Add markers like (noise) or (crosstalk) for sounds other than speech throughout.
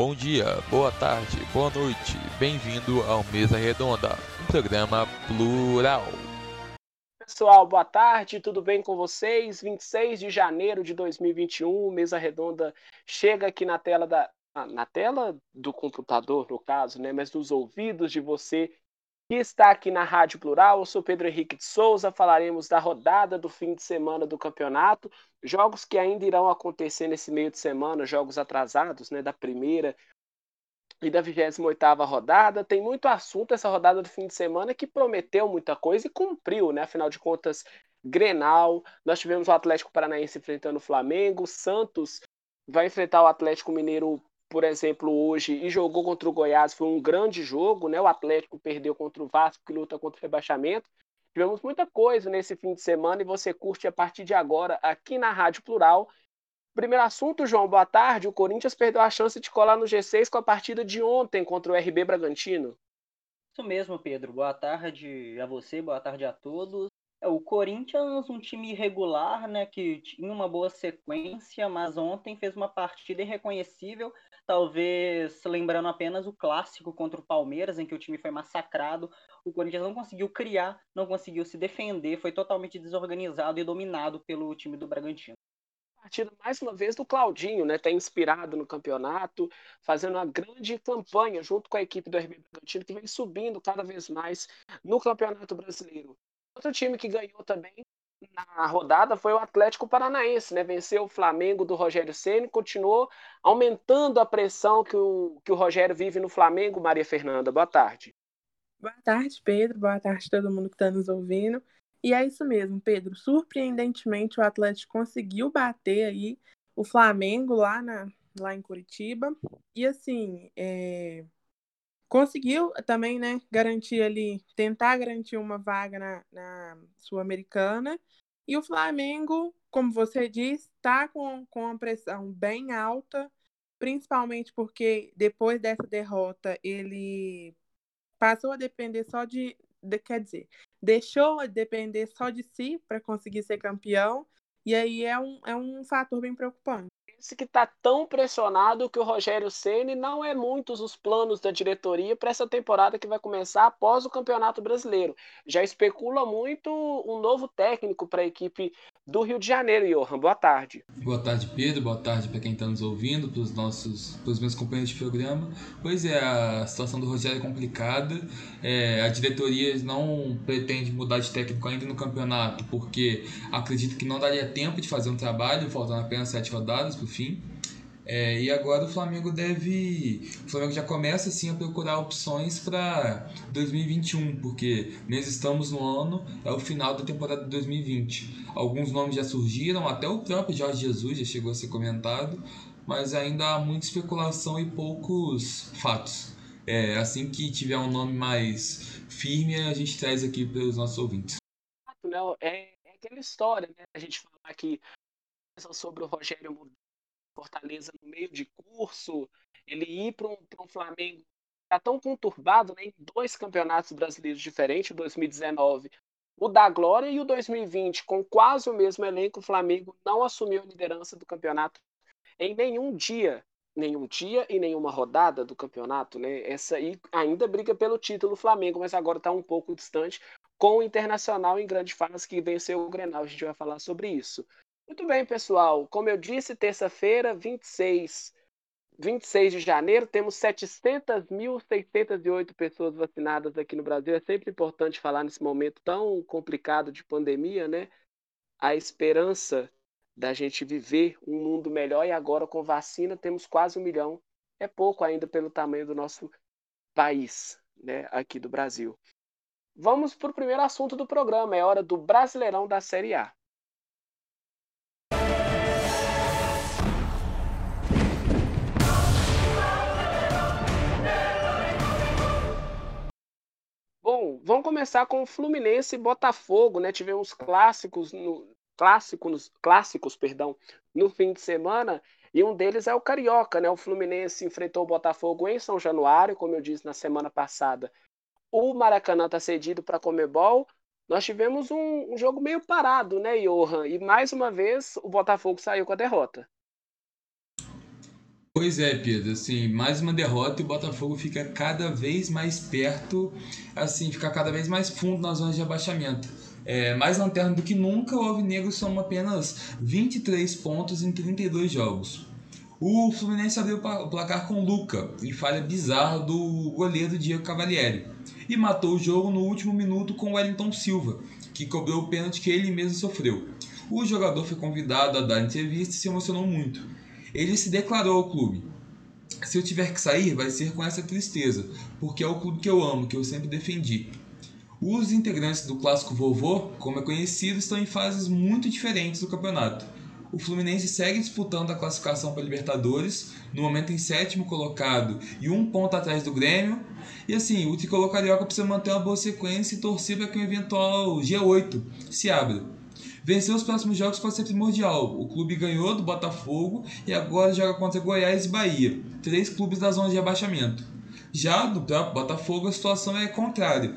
Bom dia, boa tarde, boa noite, bem-vindo ao Mesa Redonda, um programa plural. Pessoal, boa tarde, tudo bem com vocês? 26 de janeiro de 2021, Mesa Redonda chega aqui na tela da na tela do computador, no caso, né, mas nos ouvidos de você que está aqui na Rádio Plural. Eu sou Pedro Henrique de Souza. Falaremos da rodada do fim de semana do campeonato, jogos que ainda irão acontecer nesse meio de semana, jogos atrasados, né, da primeira e da 28ª rodada. Tem muito assunto essa rodada do fim de semana que prometeu muita coisa e cumpriu, né? Afinal de contas, Grenal, nós tivemos o Atlético Paranaense enfrentando o Flamengo, Santos vai enfrentar o Atlético Mineiro por exemplo, hoje e jogou contra o Goiás, foi um grande jogo, né? O Atlético perdeu contra o Vasco, que luta contra o rebaixamento. Tivemos muita coisa nesse fim de semana e você curte a partir de agora aqui na Rádio Plural. Primeiro assunto, João, boa tarde. O Corinthians perdeu a chance de colar no G6 com a partida de ontem contra o RB Bragantino. Isso mesmo, Pedro. Boa tarde a você, boa tarde a todos. É, o Corinthians, um time irregular, né, que tinha uma boa sequência, mas ontem fez uma partida irreconhecível, talvez lembrando apenas o clássico contra o Palmeiras, em que o time foi massacrado. O Corinthians não conseguiu criar, não conseguiu se defender, foi totalmente desorganizado e dominado pelo time do Bragantino. Partida mais uma vez do Claudinho, né? Tá inspirado no campeonato, fazendo uma grande campanha junto com a equipe do RB Bragantino, que vem subindo cada vez mais no Campeonato Brasileiro. Outro time que ganhou também na rodada foi o Atlético Paranaense, né? Venceu o Flamengo do Rogério Ceni, continuou aumentando a pressão que o, que o Rogério vive no Flamengo. Maria Fernanda, boa tarde. Boa tarde, Pedro. Boa tarde a todo mundo que está nos ouvindo. E é isso mesmo, Pedro. Surpreendentemente, o Atlético conseguiu bater aí o Flamengo lá, na, lá em Curitiba. E assim, é, conseguiu também, né, garantir ali, tentar garantir uma vaga na, na Sul-Americana. E o Flamengo, como você disse, está com, com uma pressão bem alta, principalmente porque depois dessa derrota ele passou a depender só de, de quer dizer, deixou a depender só de si para conseguir ser campeão. E aí é um, é um fator bem preocupante que está tão pressionado que o Rogério Ceni não é muitos os planos da diretoria para essa temporada que vai começar após o Campeonato Brasileiro. Já especula muito um novo técnico para a equipe do Rio de Janeiro, Johan. Boa tarde. Boa tarde, Pedro. Boa tarde para quem está nos ouvindo, para os nossos, para os meus companheiros de programa. Pois é, a situação do Rogério é complicada. É, a diretoria não pretende mudar de técnico ainda no campeonato, porque acredito que não daria tempo de fazer um trabalho, faltando apenas sete rodadas para fim. É, e agora o Flamengo deve. O Flamengo já começa assim a procurar opções para 2021, porque nós estamos no ano, é o final da temporada de 2020. Alguns nomes já surgiram, até o próprio Jorge Jesus já chegou a ser comentado, mas ainda há muita especulação e poucos fatos. É, assim que tiver um nome mais firme, a gente traz aqui para os nossos ouvintes. É, é aquela história, né? A gente falar aqui sobre o Rogério Fortaleza no meio de curso, ele ir para um, um Flamengo tá tão conturbado né, em dois campeonatos brasileiros diferentes, 2019, o da Glória e o 2020, com quase o mesmo elenco, o Flamengo não assumiu a liderança do campeonato em nenhum dia, nenhum dia e nenhuma rodada do campeonato, né? Essa aí ainda briga pelo título Flamengo, mas agora está um pouco distante com o Internacional em grande fase que venceu o Grenal. A gente vai falar sobre isso. Muito bem, pessoal. Como eu disse, terça-feira, 26, 26 de janeiro, temos 700.608 pessoas vacinadas aqui no Brasil. É sempre importante falar nesse momento tão complicado de pandemia, né? A esperança da gente viver um mundo melhor e agora com vacina temos quase um milhão. É pouco ainda pelo tamanho do nosso país, né? Aqui do Brasil. Vamos para o primeiro assunto do programa. É hora do Brasileirão da Série A. Bom, vamos começar com Fluminense e Botafogo, né? Tivemos clássicos no clássicos, clássicos, perdão, no fim de semana, e um deles é o Carioca, né? O Fluminense enfrentou o Botafogo em São Januário, como eu disse na semana passada. O Maracanã está cedido para Comebol. Nós tivemos um, um, jogo meio parado, né, Johan? E mais uma vez o Botafogo saiu com a derrota. Pois é, Pedro, assim, mais uma derrota e o Botafogo fica cada vez mais perto, assim, fica cada vez mais fundo nas zonas de abaixamento. É, mais lanterna do que nunca, o Alvinegro soma apenas 23 pontos em 32 jogos. O Fluminense abriu o placar com Luca, em falha bizarra do goleiro Diego Cavalieri, e matou o jogo no último minuto com Wellington Silva, que cobrou o pênalti que ele mesmo sofreu. O jogador foi convidado a dar entrevista e se emocionou muito. Ele se declarou ao clube: Se eu tiver que sair, vai ser com essa tristeza, porque é o clube que eu amo, que eu sempre defendi. Os integrantes do clássico vovô, como é conhecido, estão em fases muito diferentes do campeonato. O Fluminense segue disputando a classificação para Libertadores, no momento em sétimo colocado e um ponto atrás do Grêmio. E assim, o tricolor carioca precisa manter uma boa sequência e torcer para que o eventual G8 se abra. Vencer os próximos jogos pode ser primordial. O clube ganhou do Botafogo e agora joga contra Goiás e Bahia, três clubes da zona de abaixamento. Já do próprio Botafogo a situação é contrária.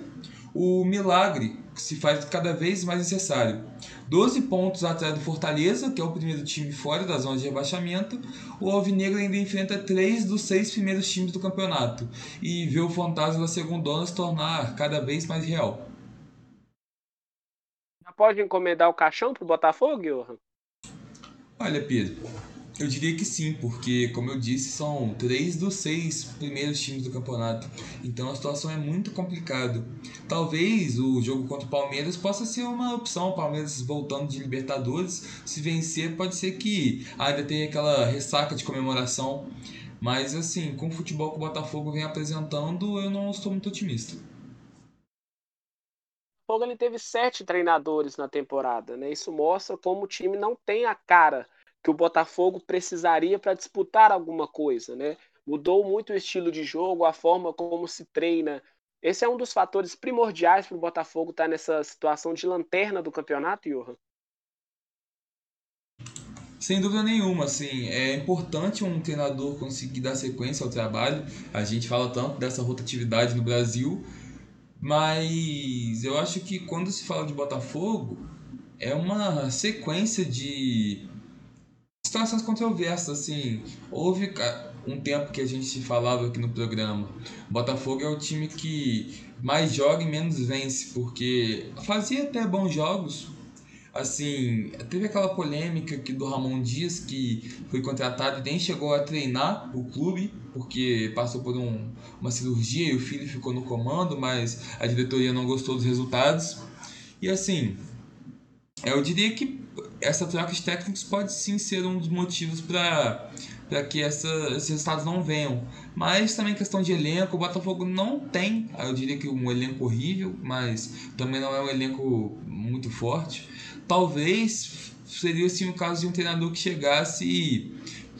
O milagre se faz cada vez mais necessário. 12 pontos atrás do Fortaleza, que é o primeiro time fora da zona de rebaixamento, o Alvinegro ainda enfrenta três dos seis primeiros times do campeonato e vê o fantasma da segunda se tornar cada vez mais real pode encomendar o caixão pro Botafogo, Johan? Olha, Pedro, eu diria que sim, porque, como eu disse, são três dos seis primeiros times do campeonato. Então a situação é muito complicada. Talvez o jogo contra o Palmeiras possa ser uma opção. O Palmeiras voltando de Libertadores, se vencer, pode ser que ainda tenha aquela ressaca de comemoração. Mas, assim, com o futebol que o Botafogo vem apresentando, eu não estou muito otimista. Botafogo ele teve sete treinadores na temporada, né? Isso mostra como o time não tem a cara que o Botafogo precisaria para disputar alguma coisa, né? Mudou muito o estilo de jogo, a forma como se treina. Esse é um dos fatores primordiais para o Botafogo estar tá nessa situação de lanterna do campeonato, Johan. Sem dúvida nenhuma, assim, é importante um treinador conseguir dar sequência ao trabalho. A gente fala tanto dessa rotatividade no Brasil, mas eu acho que quando se fala de Botafogo, é uma sequência de situações controversas, assim. Houve um tempo que a gente falava aqui no programa, Botafogo é o time que mais joga e menos vence, porque fazia até bons jogos, assim, teve aquela polêmica que do Ramon Dias que foi contratado e nem chegou a treinar o clube porque passou por um, uma cirurgia e o filho ficou no comando, mas a diretoria não gostou dos resultados. E assim, eu diria que essa troca de técnicos pode sim ser um dos motivos para para que essa, esses resultados não venham. Mas também questão de elenco, o Botafogo não tem, eu diria que um elenco horrível, mas também não é um elenco muito forte. Talvez seria assim o caso de um treinador que chegasse e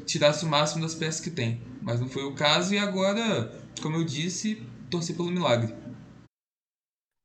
tirasse o máximo das peças que tem. Mas não foi o caso e agora, como eu disse, torci pelo milagre.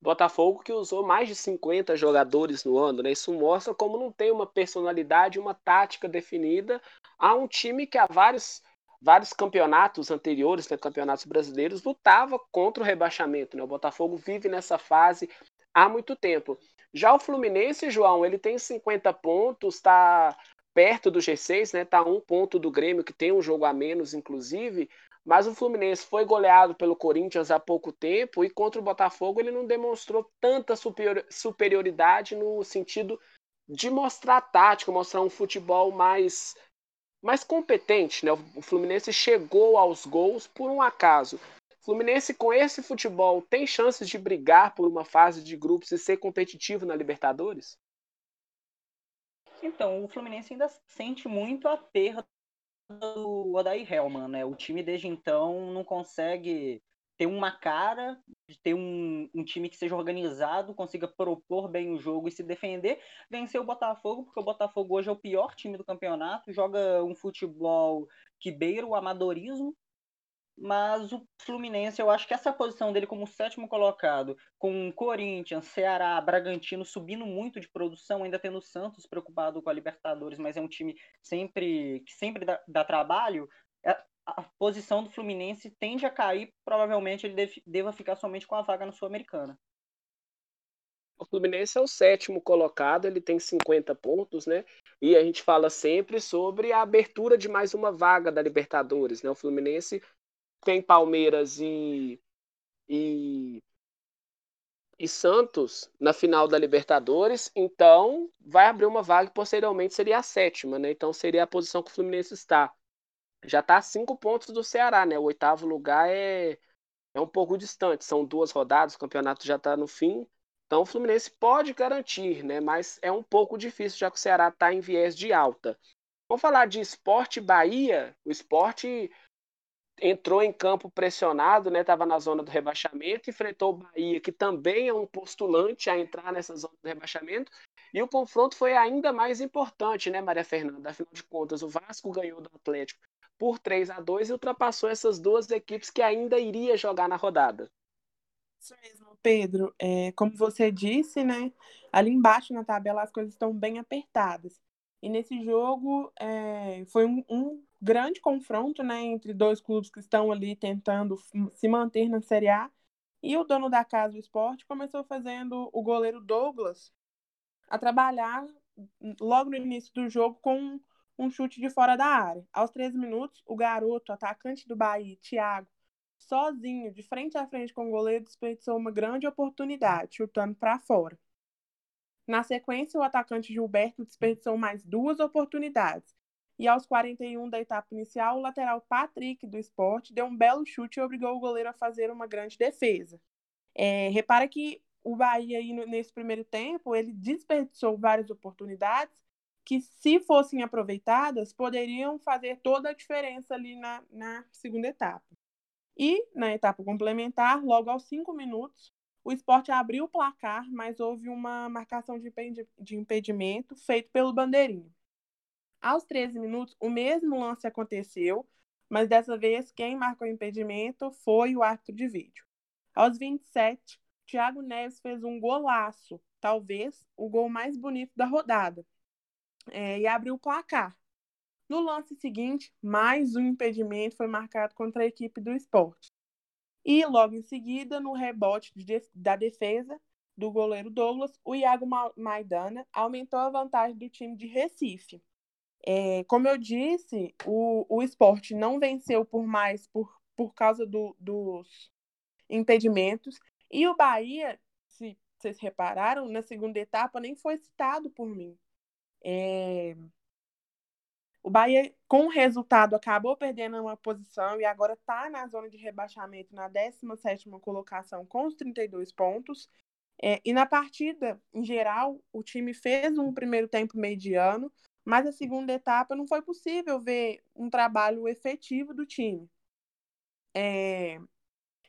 Botafogo que usou mais de 50 jogadores no ano, né? Isso mostra como não tem uma personalidade, uma tática definida a um time que há vários, vários campeonatos anteriores, né, campeonatos brasileiros, lutava contra o rebaixamento. Né? O Botafogo vive nessa fase há muito tempo. Já o Fluminense, João, ele tem 50 pontos, está perto do G6, né? Tá um ponto do Grêmio, que tem um jogo a menos, inclusive. Mas o Fluminense foi goleado pelo Corinthians há pouco tempo e contra o Botafogo ele não demonstrou tanta superioridade no sentido de mostrar tática, mostrar um futebol mais mais competente, né? O Fluminense chegou aos gols por um acaso. Fluminense, com esse futebol, tem chances de brigar por uma fase de grupos e ser competitivo na Libertadores? Então, o Fluminense ainda sente muito a perda do Odair Helman, né? O time desde então não consegue ter uma cara, ter um, um, time que seja organizado, consiga propor bem o jogo e se defender, vencer o Botafogo, porque o Botafogo hoje é o pior time do campeonato, joga um futebol que beira o amadorismo, mas o Fluminense, eu acho que essa posição dele como sétimo colocado, com Corinthians, Ceará, Bragantino subindo muito de produção, ainda tendo o Santos preocupado com a Libertadores, mas é um time sempre que sempre dá, dá trabalho, a, é, a, posição do Fluminense tende a cair, provavelmente ele deve, deva ficar somente com a vaga na Sul-Americana. O Fluminense é o sétimo colocado, ele tem 50 pontos, né? E a gente fala sempre sobre a abertura de mais uma vaga da Libertadores, né? O Fluminense tem Palmeiras e, e, e Santos na final da Libertadores, então vai abrir uma vaga que posteriormente seria a sétima, né? Então seria a posição que o Fluminense está. Já está a cinco pontos do Ceará, né? O oitavo lugar é, é um pouco distante, são duas rodadas, o campeonato já está no fim. Então o Fluminense pode garantir, né? Mas é um pouco difícil, já que o Ceará está em viés de alta. Vamos falar de esporte Bahia. O esporte entrou em campo pressionado, né? Estava na zona do rebaixamento, enfrentou o Bahia, que também é um postulante a entrar nessa zona do rebaixamento. E o confronto foi ainda mais importante, né, Maria Fernanda? Afinal de contas, o Vasco ganhou do Atlético por 3 a 2 e ultrapassou essas duas equipes que ainda iria jogar na rodada. Isso mesmo, Pedro. É, como você disse, né? Ali embaixo na tabela as coisas estão bem apertadas. E nesse jogo é, foi um, um, grande confronto né, entre dois clubes que estão ali tentando se manter na Série A. E o dono da casa do esporte começou fazendo o goleiro Douglas a trabalhar logo no início do jogo com um chute de fora da área. Aos 13 minutos, o garoto, atacante do Bahia, Thiago, sozinho, de frente a frente com o goleiro, desperdiçou uma grande oportunidade, chutando para fora. Na sequência, o atacante Gilberto desperdiçou mais duas oportunidades. E aos 41 da etapa inicial, o lateral Patrick do esporte deu um belo chute e obrigou o goleiro a fazer uma grande defesa. É, repara que o Bahia, aí, nesse primeiro tempo, ele desperdiçou várias oportunidades que, se fossem aproveitadas, poderiam fazer toda a diferença ali na, na segunda etapa. E, na etapa complementar, logo aos cinco minutos, o esporte abriu o placar, mas houve uma marcação de impedimento feito pelo Bandeirinho. Aos 13 minutos, o mesmo lance aconteceu, mas dessa vez quem marcou o impedimento foi o árbitro de vídeo. Aos 27, Thiago Neves fez um golaço, talvez o gol mais bonito da rodada, é, e abriu o placar. No lance seguinte, mais um impedimento foi marcado contra a equipe do esporte. E logo em seguida, no rebote de, da defesa do goleiro Douglas, o Iago Maidana aumentou a vantagem do time de Recife. É, como eu disse, o, o esporte não venceu por mais por, por causa do, dos impedimentos. E o Bahia, se vocês repararam, na segunda etapa nem foi citado por mim. É, o Bahia, com o resultado, acabou perdendo uma posição e agora está na zona de rebaixamento na 17ª colocação com os 32 pontos. É, e na partida, em geral, o time fez um primeiro tempo mediano, mas a segunda etapa não foi possível ver um trabalho efetivo do time. É,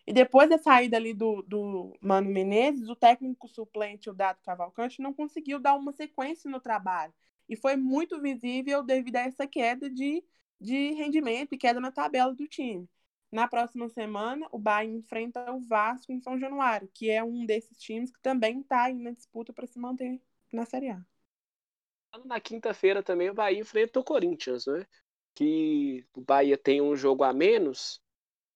e depois da saída ali do, do Mano Menezes, o técnico suplente, o Dado Cavalcante, não conseguiu dar uma sequência no trabalho e foi muito visível devido a essa queda de, de rendimento e queda na tabela do time. Na próxima semana, o Bahia enfrenta o Vasco em São Januário, que é um desses times que também está na disputa para se manter na Série A. Na quinta-feira também o Bahia enfrenta o Corinthians, né? Que o Bahia tem um jogo a menos.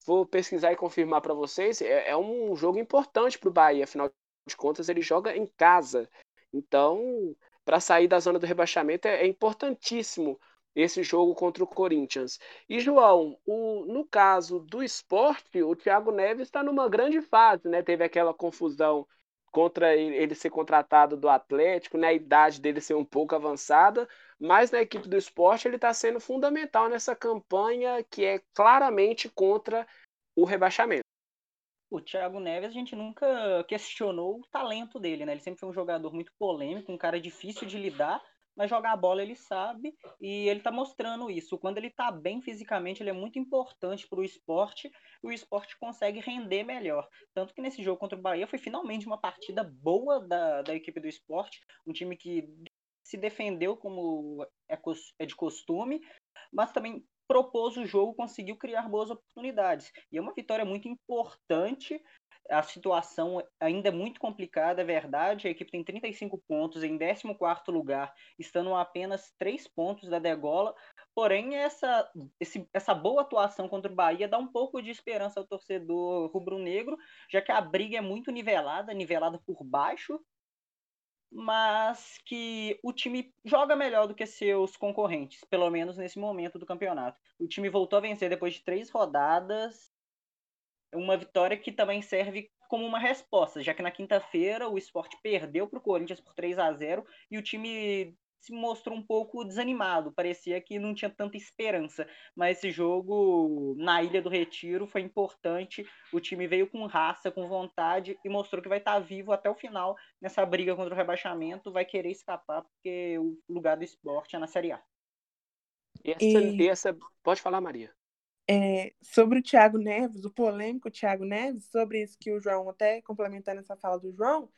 Vou pesquisar e confirmar para vocês. É, é, um jogo importante para o Bahia, afinal de contas, ele joga em casa. Então, para sair da zona do rebaixamento é, é, importantíssimo esse jogo contra o Corinthians. E, João, o, no caso do esporte, o Thiago Neves está numa grande fase, né? Teve aquela confusão contra ele ser contratado do Atlético, né? A idade dele ser um pouco avançada, mas na equipe do esporte ele está sendo fundamental nessa campanha que é claramente contra o rebaixamento o Thiago Neves, a gente nunca questionou o talento dele, né? Ele sempre foi um jogador muito polêmico, um cara difícil de lidar, mas jogar a bola ele sabe e ele tá mostrando isso. Quando ele tá bem fisicamente, ele é muito importante para o esporte e o esporte consegue render melhor. Tanto que nesse jogo contra o Bahia foi finalmente uma partida boa da, da equipe do esporte, um time que se defendeu como é, é de costume, mas também propôs o jogo, conseguiu criar boas oportunidades. E é uma vitória muito importante. A situação ainda é muito complicada, é verdade. A equipe tem 35 pontos em 14 lugar, estando a apenas 3 pontos da degola. Porém, essa, esse, essa boa atuação contra o Bahia dá um pouco de esperança ao torcedor rubro-negro, já que a briga é muito nivelada, nivelada por baixo. Mas que o time joga melhor do que seus concorrentes, pelo menos nesse momento do campeonato. O time voltou a vencer depois de três rodadas, uma vitória que também serve como uma resposta, já que na quinta-feira o esporte perdeu para o Corinthians por 3 a 0 e o time se mostrou um pouco desanimado, parecia que não tinha tanta esperança. Mas esse jogo na Ilha do Retiro foi importante. O time veio com raça, com vontade e mostrou que vai estar vivo até o final nessa briga contra o rebaixamento. Vai querer escapar porque o lugar do esporte é na Série A. Essa, e... essa... Pode falar, Maria. É, sobre o Thiago Neves, o polêmico Thiago Neves, sobre isso que o João, até complementando essa fala do João,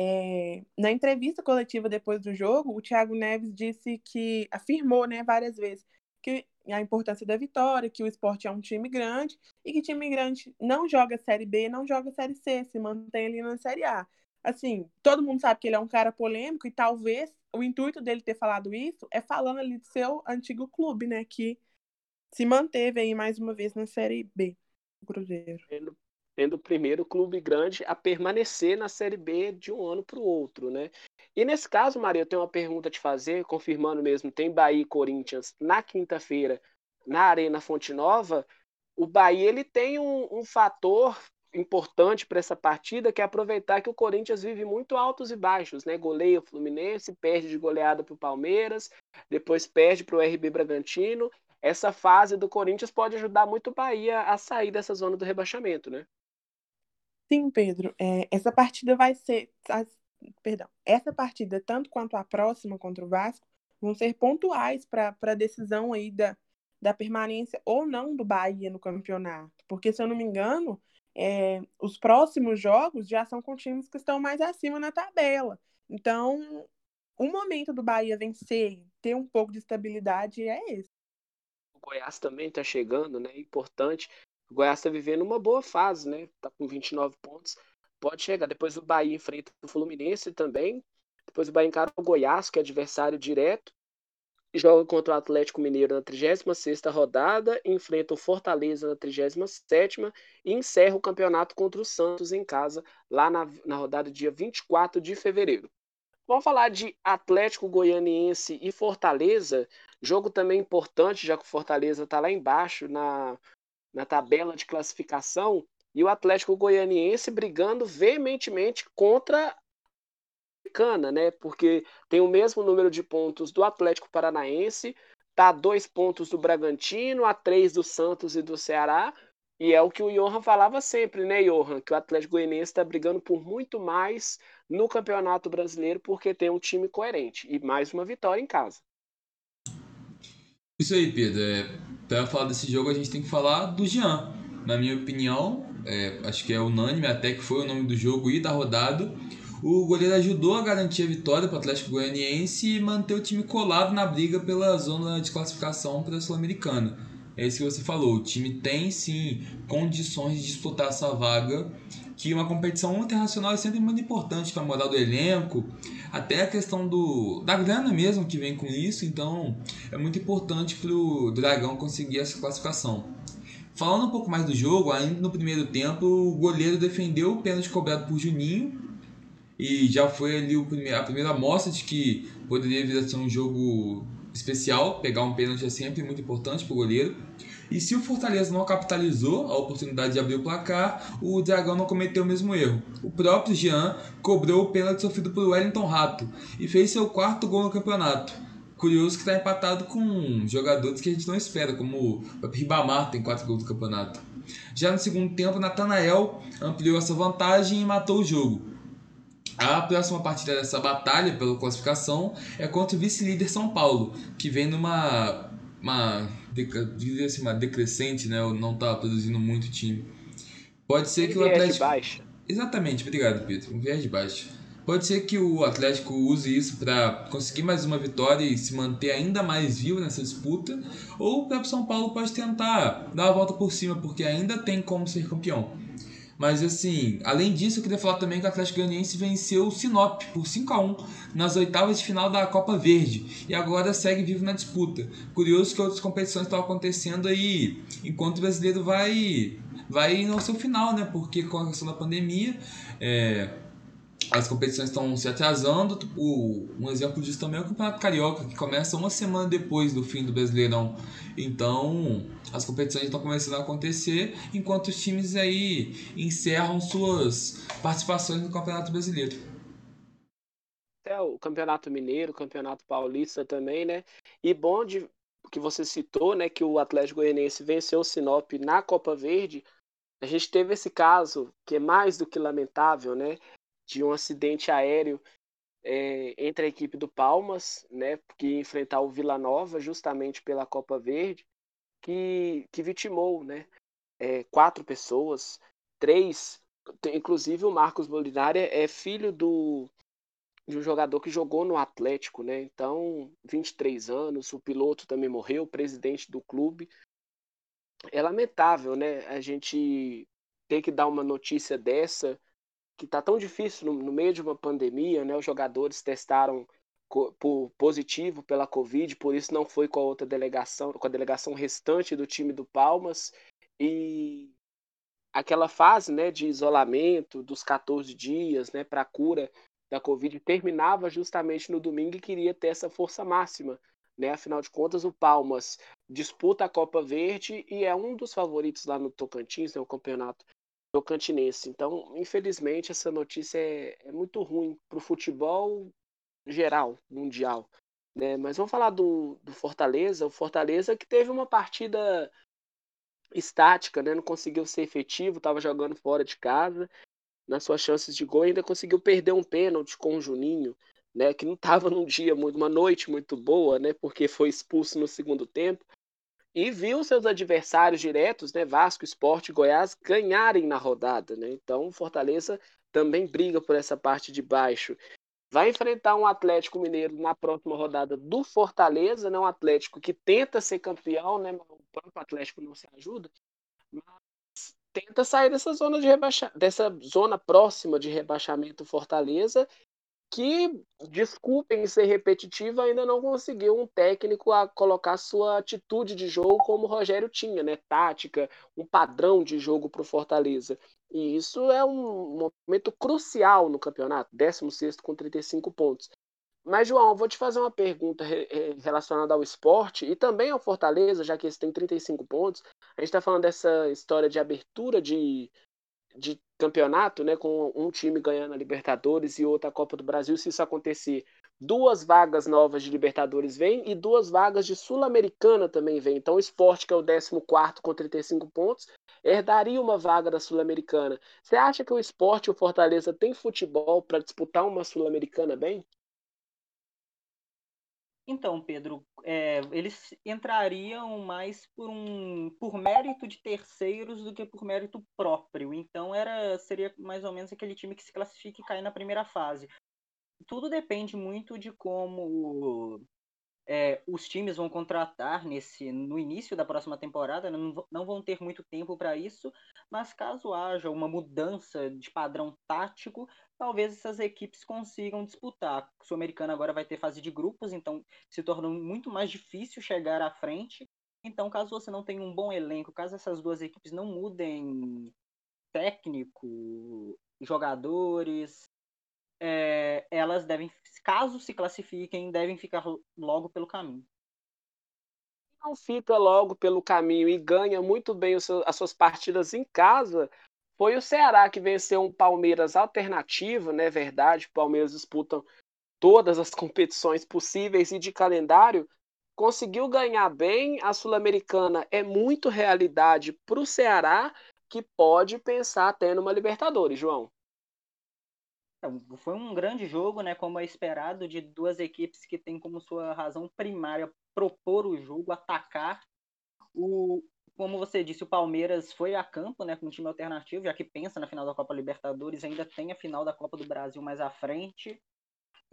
é, na entrevista coletiva depois do jogo, o Thiago Neves disse que afirmou né, várias vezes que a importância da vitória, que o esporte é um time grande e que time grande não joga Série B, não joga Série C, se mantém ali na Série A. Assim, todo mundo sabe que ele é um cara polêmico e talvez o intuito dele ter falado isso é falando ali do seu antigo clube, né, que se manteve aí mais uma vez na Série B, o Cruzeiro sendo o primeiro clube grande a permanecer na Série B de um ano para o outro, né? E nesse caso, Maria, eu tenho uma pergunta a te fazer, confirmando mesmo, tem Bahia e Corinthians na quinta-feira na Arena Fonte Nova. O Bahia ele tem um, um fator importante para essa partida, que é aproveitar que o Corinthians vive muito altos e baixos, né? Goleia o Fluminense, perde de goleada para o Palmeiras, depois perde para o RB Bragantino. Essa fase do Corinthians pode ajudar muito o Bahia a sair dessa zona do rebaixamento, né? Sim, Pedro. É, essa partida vai ser. perdão. Essa partida, tanto quanto a próxima contra o Vasco, vão ser pontuais para a decisão aí da, da permanência ou não do Bahia no campeonato. Porque, se eu não me engano, é, os próximos jogos já são com times que estão mais acima na tabela. Então, o momento do Bahia vencer ter um pouco de estabilidade é esse. O Goiás também está chegando, né? Importante. O Goiás está vivendo uma boa fase, né? Tá com 29 pontos. Pode chegar. Depois o Bahia enfrenta o Fluminense também. Depois o Bahia encara o Goiás, que é adversário direto. Joga contra o Atlético Mineiro na 36ª rodada, enfrenta o Fortaleza na 37ª e encerra o campeonato contra o Santos em casa, lá na, na rodada dia 24 de fevereiro. Vamos falar de Atlético Goianiense e Fortaleza, jogo também importante, já que o Fortaleza está lá embaixo na na tabela de classificação e o Atlético Goianiense brigando veementemente contra Cana, né? Porque tem o mesmo número de pontos do Atlético Paranaense, tá a dois pontos do Bragantino, a três do Santos e do Ceará. E é o que o Johan falava sempre, né, Johan? Que o Atlético Goianiense está brigando por muito mais no Campeonato Brasileiro porque tem um time coerente e mais uma vitória em casa. Isso aí, Pedro. É, para falar desse jogo, a gente tem que falar do Jean. Na minha opinião, é, acho que é unânime até que foi o nome do jogo e da rodada. O goleiro ajudou a garantir a vitória para o Atlético Goianiense e manter o time colado na briga pela zona de classificação para a Sul-Americana. É isso que você falou. O time tem sim condições de disputar essa vaga que uma competição internacional é sempre muito importante para a moral do elenco, até a questão do, da grana mesmo que vem com isso, então é muito importante para o Dragão conseguir essa classificação. Falando um pouco mais do jogo, ainda no primeiro tempo, o goleiro defendeu o pênalti cobrado por Juninho e já foi ali a primeira amostra de que poderia vir a ser um jogo especial, pegar um pênalti é sempre muito importante para o goleiro. E se o Fortaleza não capitalizou a oportunidade de abrir o placar, o Dragão não cometeu o mesmo erro. O próprio Jean cobrou o pênalti sofrido por Wellington Rato e fez seu quarto gol no campeonato. Curioso que está empatado com jogadores que a gente não espera, como o Ribamar tem quatro gols no campeonato. Já no segundo tempo, Natanael ampliou essa vantagem e matou o jogo. A próxima partida dessa batalha pela classificação é contra o vice-líder São Paulo, que vem numa uma diria assim, uma decrescente, né? Não tá produzindo muito time. Pode ser que o Atlético. Baixa. Exatamente, obrigado, Pedro. Um viés de baixa. Pode ser que o Atlético use isso para conseguir mais uma vitória e se manter ainda mais vivo nessa disputa, ou o próprio São Paulo pode tentar dar a volta por cima, porque ainda tem como ser campeão. Mas assim, além disso, eu queria falar também que o Atlético Goianiense venceu o Sinop por 5 a 1 nas oitavas de final da Copa Verde e agora segue vivo na disputa. Curioso que outras competições estão acontecendo aí enquanto o brasileiro vai vai ao seu final, né? Porque com a questão da pandemia, é, as competições estão se atrasando. O, um exemplo disso também é o Campeonato Carioca, que começa uma semana depois do fim do Brasileirão. Então, as competições estão começando a acontecer, enquanto os times aí encerram suas participações no Campeonato Brasileiro. É, o Campeonato Mineiro, o Campeonato Paulista também, né? E bom de que você citou, né, que o Atlético Goianiense venceu o Sinop na Copa Verde. A gente teve esse caso que é mais do que lamentável, né, de um acidente aéreo é, entre a equipe do Palmas, né, que ia enfrentar o Vila Nova justamente pela Copa Verde, que, que vitimou, né, é, quatro pessoas, três, inclusive o Marcos Molinari é filho do de um jogador que jogou no Atlético, né? Então, 23 anos, o piloto também morreu, o presidente do clube. É lamentável, né? A gente ter que dar uma notícia dessa que tá tão difícil no, no meio de uma pandemia, né? Os jogadores testaram por positivo pela Covid, por isso não foi com a outra delegação, com a delegação restante do time do Palmas e aquela fase, né, de isolamento dos 14 dias, né, para cura da Covid terminava justamente no domingo e queria ter essa força máxima. Né? Afinal de contas, o Palmas disputa a Copa Verde e é um dos favoritos lá no Tocantins, né? o campeonato tocantinense. Então, infelizmente, essa notícia é, é muito ruim para o futebol geral, mundial. Né? Mas vamos falar do, do Fortaleza. O Fortaleza que teve uma partida estática, né? não conseguiu ser efetivo, estava jogando fora de casa nas suas chances de gol, ainda conseguiu perder um pênalti com o Juninho, né, que não estava num dia muito, uma noite muito boa, né, porque foi expulso no segundo tempo, e viu seus adversários diretos, né, Vasco, Esporte e Goiás, ganharem na rodada, né? Então, o Fortaleza também briga por essa parte de baixo. Vai enfrentar um Atlético Mineiro na próxima rodada do Fortaleza, né? Um Atlético que tenta ser campeão, né? O próprio Atlético não se ajuda, tenta sair dessa zona de rebaixa... dessa zona próxima de rebaixamento Fortaleza, que, desculpem ser repetitivo, ainda não conseguiu um técnico a colocar sua atitude de jogo como o Rogério tinha, né? Tática, um padrão de jogo para o Fortaleza. E isso é um momento crucial no campeonato, 16 com 35 pontos. Mas, João, vou te fazer uma pergunta relacionada ao esporte e também ao Fortaleza, já que esse tem 35 pontos. A gente está falando dessa história de abertura de, de campeonato, né, com um time ganhando a Libertadores e outra a Copa do Brasil. Se isso acontecer, duas vagas novas de Libertadores vêm e duas vagas de Sul-Americana também vêm. Então, o esporte, que é o 14 com 35 pontos, herdaria uma vaga da Sul-Americana. Você acha que o esporte o Fortaleza têm futebol para disputar uma Sul-Americana bem? Então, Pedro, é, eles entrariam mais por um por mérito de terceiros do que por mérito próprio. Então era seria mais ou menos aquele time que se classifica e cai na primeira fase. Tudo depende muito de como é, os times vão contratar nesse no início da próxima temporada, não, não vão ter muito tempo para isso, mas caso haja uma mudança de padrão tático, talvez essas equipes consigam disputar. O Sul-Americano agora vai ter fase de grupos, então se torna muito mais difícil chegar à frente. Então, caso você não tenha um bom elenco, caso essas duas equipes não mudem técnico, jogadores, é, elas devem, caso se classifiquem, devem ficar logo pelo caminho. Não fica logo pelo caminho e ganha muito bem seu, as suas partidas em casa. Foi o Ceará que venceu um Palmeiras alternativo, né? Verdade, o Palmeiras disputam todas as competições possíveis e de calendário, conseguiu ganhar bem. A Sul-Americana é muito realidade para o Ceará, que pode pensar até numa Libertadores, João. É, foi um grande jogo, né, como é esperado, de duas equipes que têm como sua razão primária propor o jogo, atacar. O, como você disse, o Palmeiras foi a campo né, com um time alternativo, já que pensa na final da Copa Libertadores, ainda tem a final da Copa do Brasil mais à frente.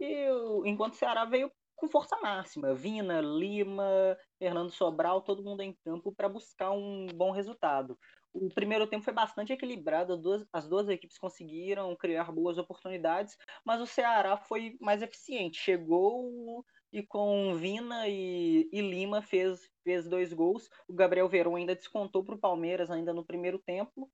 E enquanto o Ceará veio com força máxima, Vina, Lima, Fernando Sobral, todo mundo em campo para buscar um bom resultado o primeiro tempo foi bastante equilibrado, as duas, as duas equipes conseguiram criar boas oportunidades, mas o Ceará foi mais eficiente. Chegou e com Vina e, e Lima fez, fez dois gols. O Gabriel Verão ainda descontou para o Palmeiras ainda no primeiro tempo.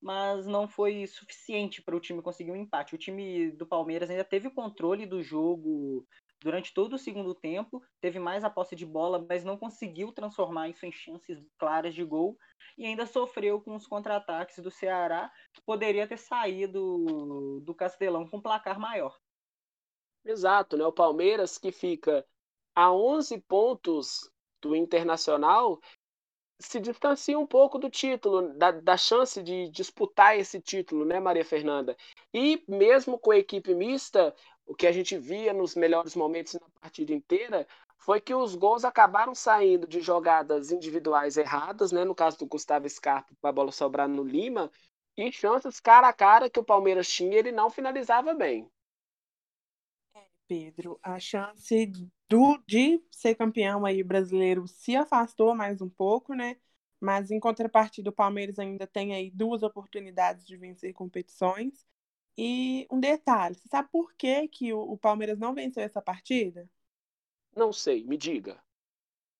mas não foi suficiente para o time conseguir um empate. O time do Palmeiras ainda teve o controle do jogo durante todo o segundo tempo, teve mais a posse de bola, mas não conseguiu transformar isso em chances claras de gol e ainda sofreu com os contra-ataques do Ceará, que poderia ter saído do Castelão com um placar maior. Exato, né? O Palmeiras que fica a 11 pontos do Internacional se distancia um pouco do título, da, da chance de disputar esse título, né, Maria Fernanda? E mesmo com a equipe mista, o que a gente via nos melhores momentos na partida inteira foi que os gols acabaram saindo de jogadas individuais erradas, né? No caso do Gustavo Scarpa, a bola sobrar no Lima, e chances cara a cara que o Palmeiras tinha, ele não finalizava bem. Pedro, a chance do, de ser campeão aí brasileiro se afastou mais um pouco, né? Mas em contrapartida, o Palmeiras ainda tem aí duas oportunidades de vencer competições. E um detalhe, você sabe por que, que o, o Palmeiras não venceu essa partida? Não sei, me diga.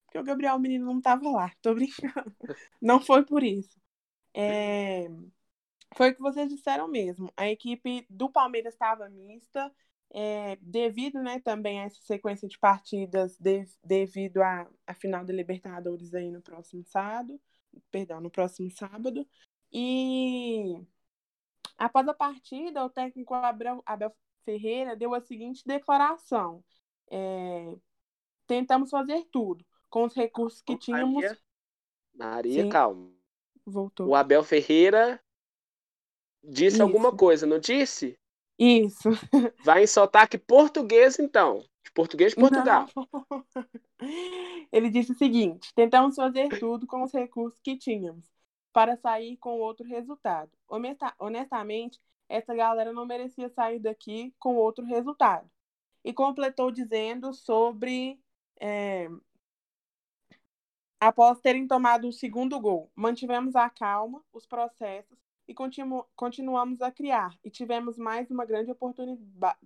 Porque o Gabriel Menino não estava lá, tô brincando. (laughs) Não foi por isso. É... Foi o que vocês disseram mesmo. A equipe do Palmeiras estava mista, é, devido né, também a essa sequência de partidas, de, devido à, à final da Libertadores aí no próximo sábado, perdão, no próximo sábado. E após a partida, o técnico Abel, Abel Ferreira deu a seguinte declaração: é, tentamos fazer tudo com os recursos que tínhamos. Maria, Maria Sim. calma. Voltou. O Abel Ferreira disse Isso. alguma coisa, não disse? Isso. (laughs) Vai em sotaque português, então. De português de Portugal. Não. (laughs) Ele disse o seguinte: tentamos fazer tudo com os recursos que tínhamos para sair com outro resultado. Honestamente, essa galera não merecia sair daqui com outro resultado. E completou dizendo sobre. É, após terem tomado o segundo gol, mantivemos a calma, os processos e continu continuamos a criar. E tivemos mais uma grande oportunidade,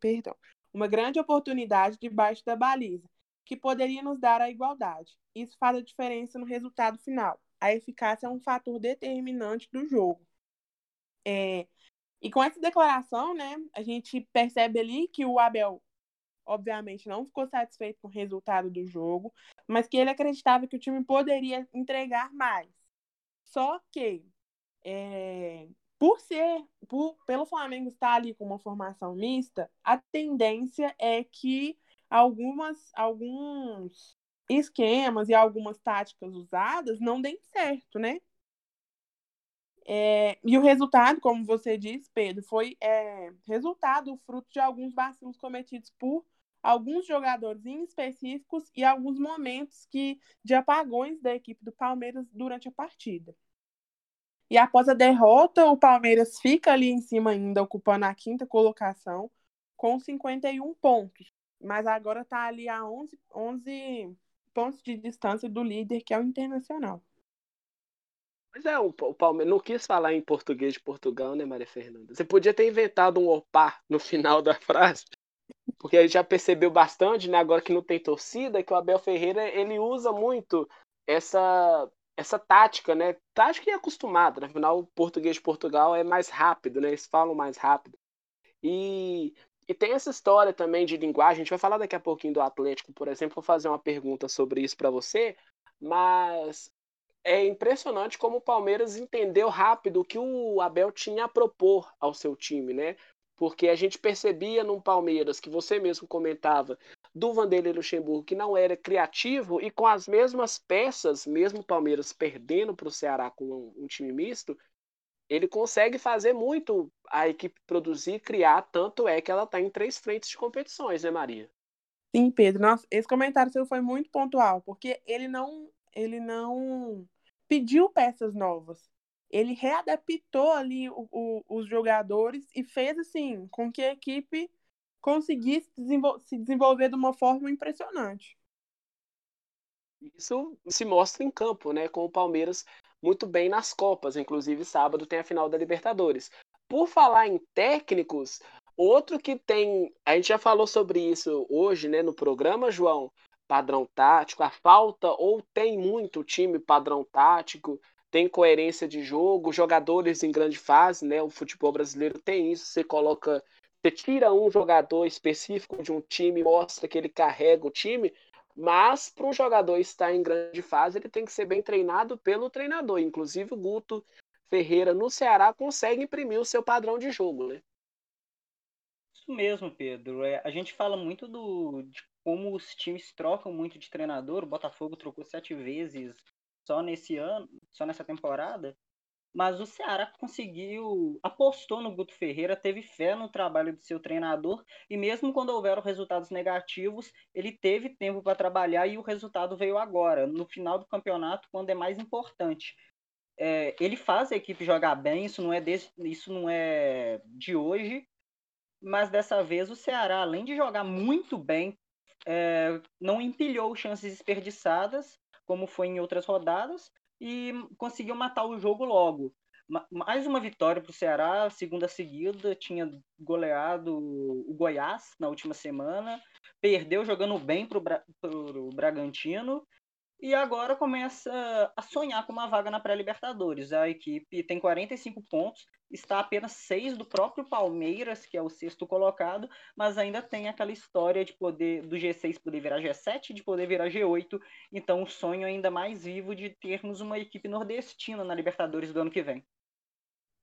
perdão, uma grande oportunidade debaixo da baliza, que poderia nos dar a igualdade. Isso faz a diferença no resultado final. A eficácia é um fator determinante do jogo. É, e com essa declaração, né, a gente percebe ali que o Abel, obviamente, não ficou satisfeito com o resultado do jogo, mas que ele acreditava que o time poderia entregar mais. Só que é, por ser, por, pelo Flamengo estar ali com uma formação mista, a tendência é que algumas, alguns esquemas e algumas táticas usadas não deem certo, né? É, e o resultado, como você disse, Pedro, foi é, resultado fruto de alguns vacilos cometidos por alguns jogadores em específicos e alguns momentos que, de apagões da equipe do Palmeiras durante a partida. E após a derrota, o Palmeiras fica ali em cima ainda, ocupando a quinta colocação, com 51 pontos. Mas agora está ali a 11, 11 pontos de distância do líder, que é o Internacional. Pois é, o Palmeiras não quis falar em português de Portugal, né, Maria Fernanda? Você podia ter inventado um opá no final da frase, porque a gente já percebeu bastante, né, agora que não tem torcida, que o Abel Ferreira ele usa muito essa essa tática, né? Tática e acostumado, né? afinal o português de Portugal é mais rápido, né? Eles falam mais rápido. E, e tem essa história também de linguagem, a gente vai falar daqui a pouquinho do Atlético, por exemplo, vou fazer uma pergunta sobre isso para você, mas é impressionante como o Palmeiras entendeu rápido o que o Abel tinha a propor ao seu time, né? Porque a gente percebia num Palmeiras que você mesmo comentava do Vanderlei Luxemburgo, que não era criativo, e com as mesmas peças, mesmo o Palmeiras perdendo para o Ceará com um, um, time misto, ele consegue fazer muito a equipe produzir, criar, tanto é que ela está em três frentes de competições, né, Maria? Sim, Pedro. Nossa, esse comentário seu foi muito pontual, porque ele não, ele não pediu peças novas. Ele readaptou ali o, o, os jogadores e fez assim com que a equipe conseguir se desenvolver de uma forma impressionante. Isso se mostra em campo, né? Com o Palmeiras muito bem nas Copas, inclusive sábado tem a final da Libertadores. Por falar em técnicos, outro que tem, a gente já falou sobre isso hoje, né, no programa, João, padrão tático, a falta ou tem muito time padrão tático, tem coerência de jogo, jogadores em grande fase, né? O futebol brasileiro tem isso. Você coloca, você tira um jogador específico de um time, mostra que ele carrega o time, mas para um jogador estar em grande fase, ele tem que ser bem treinado pelo treinador. Inclusive o Guto Ferreira no Ceará consegue imprimir o seu padrão de jogo, né? Isso mesmo, Pedro. É, a gente fala muito do, de como os times trocam muito de treinador. O Botafogo trocou sete vezes só nesse ano, só nessa temporada. Mas o Ceará conseguiu, apostou no Guto Ferreira, teve fé no trabalho do seu treinador e mesmo quando houveram resultados negativos, ele teve tempo para trabalhar e o resultado veio agora, no final do campeonato, quando é mais importante. É, ele faz a equipe jogar bem, isso não é de, isso não é de hoje, mas dessa vez o Ceará, além de jogar muito bem, é, não empilhou chances desperdiçadas como foi em outras rodadas, e conseguiu matar o jogo logo. Mais uma vitória para o Ceará, segunda seguida, tinha goleado o Goiás na última semana, perdeu jogando bem para o Bragantino e agora começa a sonhar com uma vaga na pré-Libertadores. A equipe tem 45 pontos, está apenas seis do próprio Palmeiras, que é o sexto colocado, mas ainda tem aquela história de poder do G6 poder virar G7, de poder virar G8. Então o sonho ainda mais vivo de termos uma equipe nordestina na Libertadores do ano que vem.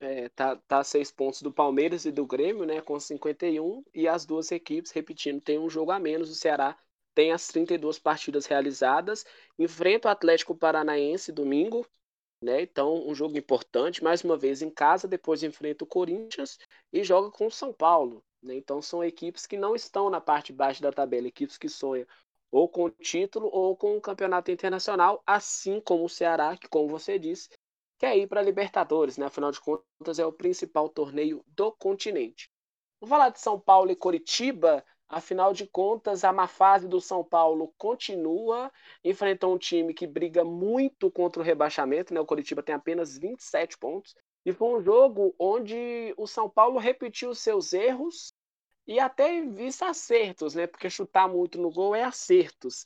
É, tá, tá seis pontos do Palmeiras e do Grêmio, né, com 51, e as duas equipes, repetindo, tem um jogo a menos. O Ceará tem as 32 partidas realizadas, enfrenta o Atlético Paranaense domingo, né? Então, um jogo importante, mais uma vez em casa, depois enfrenta o Corinthians e joga com o São Paulo, né? Então, são equipes que não estão na parte de baixo da tabela, equipes que sonham ou com o título ou com o campeonato internacional, assim como o Ceará, que, como você disse, quer ir para a Libertadores, né? Afinal de contas, é o principal torneio do continente. Vamos falar de São Paulo e Coritiba. Afinal de contas, a má fase do São Paulo continua, enfrentou um time que briga muito contra o rebaixamento, né? O Coritiba tem apenas 27 pontos. E foi um jogo onde o São Paulo repetiu seus erros e até vista acertos, né? Porque chutar muito no gol é acertos.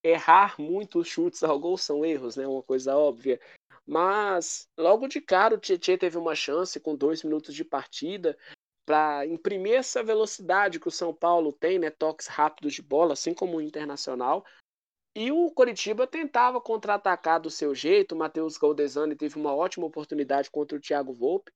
Errar muitos chutes ao gol são erros, né? Uma coisa óbvia. Mas logo de cara o Tietchan teve uma chance com dois minutos de partida para imprimir essa velocidade que o São Paulo tem, né, toques rápidos de bola, assim como o Internacional. E o Coritiba tentava contra-atacar do seu jeito. O Matheus Galdesani teve uma ótima oportunidade contra o Thiago Volpe.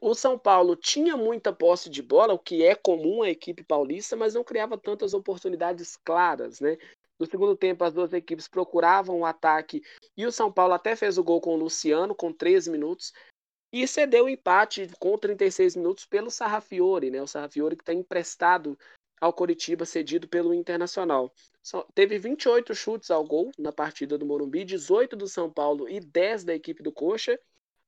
O São Paulo tinha muita posse de bola, o que é comum à equipe paulista, mas não criava tantas oportunidades claras, né? No segundo tempo, as duas equipes procuravam o ataque e o São Paulo até fez o gol com o Luciano, com 13 minutos, e cedeu o empate com 36 minutos pelo Sarrafiore, né? O Sarrafiore que está emprestado ao Coritiba, cedido pelo Internacional. Só, teve 28 chutes ao gol na partida do Morumbi, 18 do São Paulo e 10 da equipe do Coxa.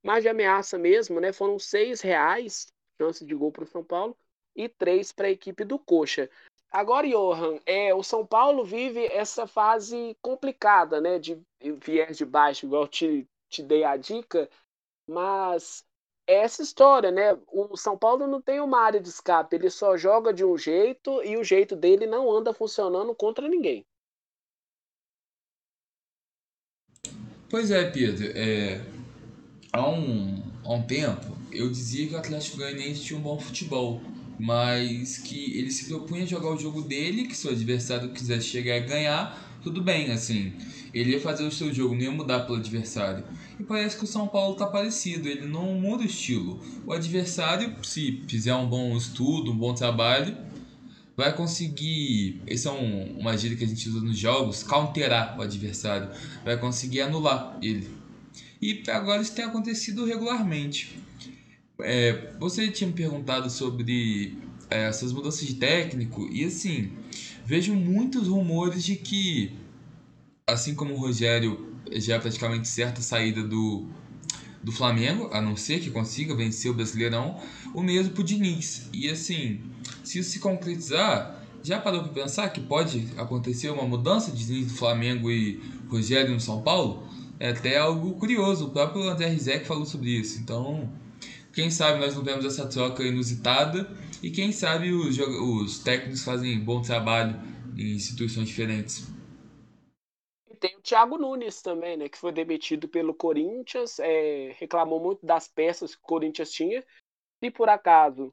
Mais de ameaça mesmo, né? Foram 6 reais chances de gol para o São Paulo e 3 para a equipe do Coxa. Agora, Johan, é, o São Paulo vive essa fase complicada, né? De viés de baixo, igual te, te dei a dica, mas essa história, né? O São Paulo não tem uma área de escape, ele só joga de um jeito e o jeito dele não anda funcionando contra ninguém. Pois é, Pedro. É... Há, um, há um tempo eu dizia que o Atlético Goianiense tinha um bom futebol, mas que ele se propunha a jogar o jogo dele, que se o adversário quisesse chegar e ganhar, tudo bem, assim. Ele ia fazer o seu jogo, não ia mudar pelo adversário. E parece que o São Paulo tá parecido, ele não muda o estilo. O adversário, se fizer um bom estudo, um bom trabalho, vai conseguir. Essa é um, uma gíria que a gente usa nos jogos, counterar o adversário. Vai conseguir anular ele. E agora isso tem acontecido regularmente. É, você tinha me perguntado sobre é, essas mudanças de técnico, e assim, vejo muitos rumores de que, assim como o Rogério já é praticamente certa saída do, do Flamengo, a não ser que consiga vencer o Brasileirão, o mesmo pro Diniz. E assim, se isso se concretizar, já parou para pensar que pode acontecer uma mudança de Diniz do Flamengo e Rogério no São Paulo? É até algo curioso, o próprio André Rizek falou sobre isso. Então, quem sabe nós não temos essa troca inusitada e quem sabe os, os técnicos fazem bom trabalho em instituições diferentes tem o Thiago Nunes também, né? Que foi demitido pelo Corinthians, é, reclamou muito das peças que o Corinthians tinha. Se por acaso,